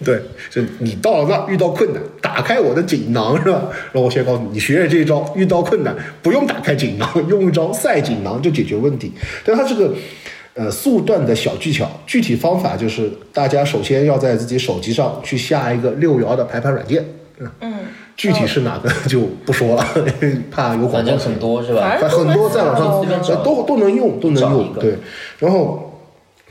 对，就你到了那遇到困难，打开我的锦囊是吧？然后我先告诉你，你学学这一招，遇到困难不用打开锦囊，用一招赛锦囊就解决问题。但它这个呃速断的小技巧，具体方法就是大家首先要在自己手机上去下一个六爻的排盘软件。嗯，具体是哪个就不说了，怕有广告。很多是吧？很多在网上都都能用，都能用。对，然后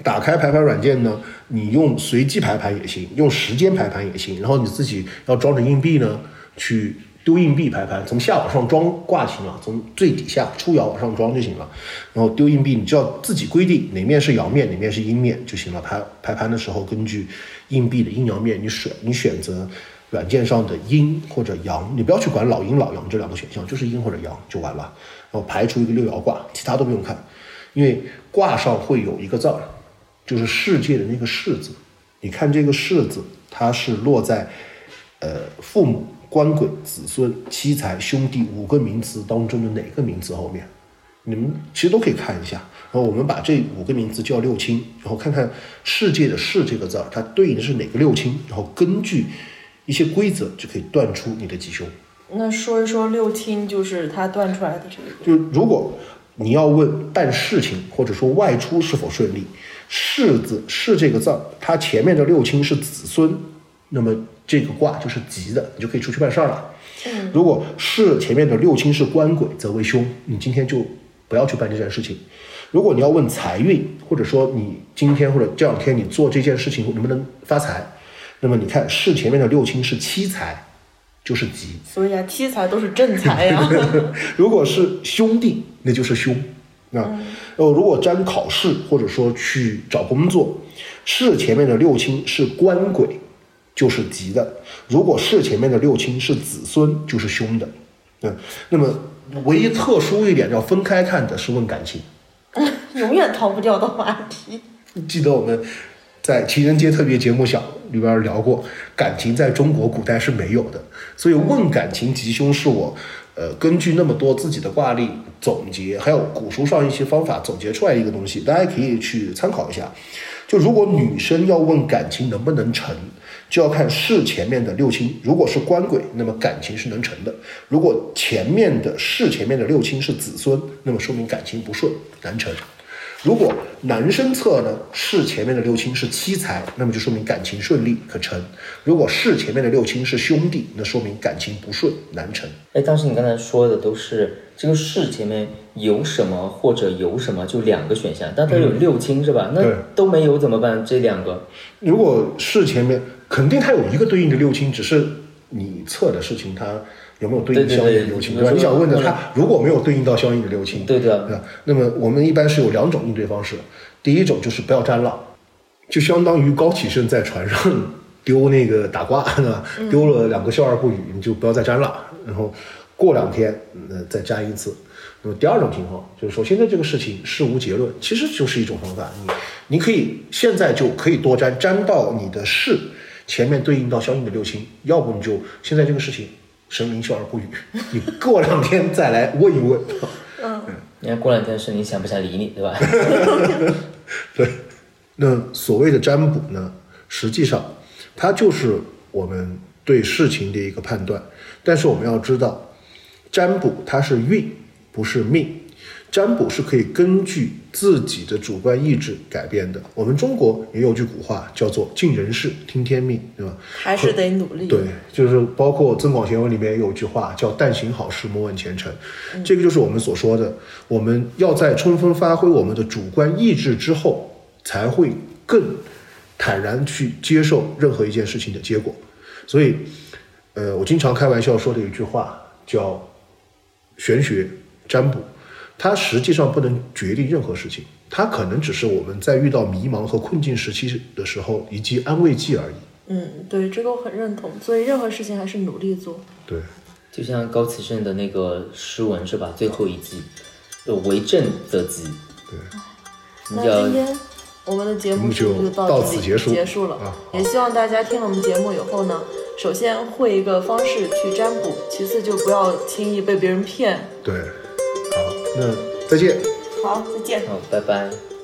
打开排盘软件呢，你用随机排盘也行，用时间排盘也行。然后你自己要装着硬币呢，去丢硬币排盘，从下往上装挂就行了，从最底下出窑往上装就行了。然后丢硬币，你就要自己规定哪面是阳面，哪面是阴面就行了。排排盘的时候，根据硬币的阴阳面，你选你选择软件上的阴或者阳，你不要去管老阴老阳这两个选项，就是阴或者阳就完了。然后排除一个六爻卦，其他都不用看，因为卦上会有一个字儿，就是世界的那个世字。你看这个世字，它是落在呃父母。官鬼、子孙、妻财、兄弟五个名词当中的哪个名词后面？你们其实都可以看一下。然后我们把这五个名字叫六亲，然后看看世界的“世”这个字儿，它对应的是哪个六亲？然后根据一些规则就可以断出你的吉凶。那说一说六亲，就是他断出来的这个。就如果你要问办事情或者说外出是否顺利，“世”字“世”这个字儿，它前面的六亲是子孙，那么。这个卦就是吉的，你就可以出去办事儿了。嗯，如果是前面的六亲是官鬼，则为凶，你今天就不要去办这件事情。如果你要问财运，或者说你今天或者这两天你做这件事情能不能发财，那么你看是前面的六亲是七财，就是吉。所以啊，七财都是正财呀。如果是兄弟，那就是凶。那哦，如果沾考试或者说去找工作，是前面的六亲是官鬼。就是吉的，如果是前面的六亲是子孙，就是凶的。嗯，那么唯一特殊一点要分开看的是问感情，永远逃不掉的话题。记得我们在情人节特别节目小里边聊过，感情在中国古代是没有的，所以问感情吉凶是我呃根据那么多自己的挂历总结，还有古书上一些方法总结出来一个东西，大家可以去参考一下。就如果女生要问感情能不能成。就要看是前面的六亲，如果是官鬼，那么感情是能成的；如果前面的是前面的六亲是子孙，那么说明感情不顺难成。如果男生测呢是前面的六亲是妻财，那么就说明感情顺利可成；如果是前面的六亲是兄弟，那说明感情不顺难成。哎，当时你刚才说的都是这个是前面有什么或者有什么，就两个选项，但它有六亲是吧？那都没有怎么办？这两个，如果是前面。肯定它有一个对应的六亲，只是你测的事情它有没有对应相应的六亲，对吧？你想问的，他如果没有对应到相应的六亲，对的，对吧？那么我们一般是有两种应对方式，第一种就是不要沾浪，就相当于高启盛在船上丢那个打卦，对吧？丢了两个笑而不语，你就不要再沾了，然后过两天呃再沾一次。那么第二种情况就是说，现在这个事情事无结论，其实就是一种方法，你你可以现在就可以多沾，沾到你的事。前面对应到相应的六亲，要不你就现在这个事情，神明笑而不语，你过两天再来问一问。嗯，你看过两天神明想不想理你，对吧？对，那所谓的占卜呢，实际上它就是我们对事情的一个判断，但是我们要知道，占卜它是运，不是命。占卜是可以根据自己的主观意志改变的。我们中国也有句古话叫做“尽人事，听天命”，对吧？还是得努力。对，就是包括《增广贤文》里面也有句话叫“但行好事，莫问前程”。这个就是我们所说的，我们要在充分发挥我们的主观意志之后，才会更坦然去接受任何一件事情的结果。所以，呃，我经常开玩笑说的一句话叫“玄学占卜”。它实际上不能决定任何事情，它可能只是我们在遇到迷茫和困境时期的时候一剂安慰剂而已。嗯，对，这个我很认同。所以任何事情还是努力做。对，就像高启盛的那个诗文是吧？最后一句，为政则吉。对。那今天我们的节目就到此结束结束了。也希望大家听了我们节目以后呢，首先会一个方式去占卜，其次就不要轻易被别人骗。对。好，那再见。好，再见。好，拜拜。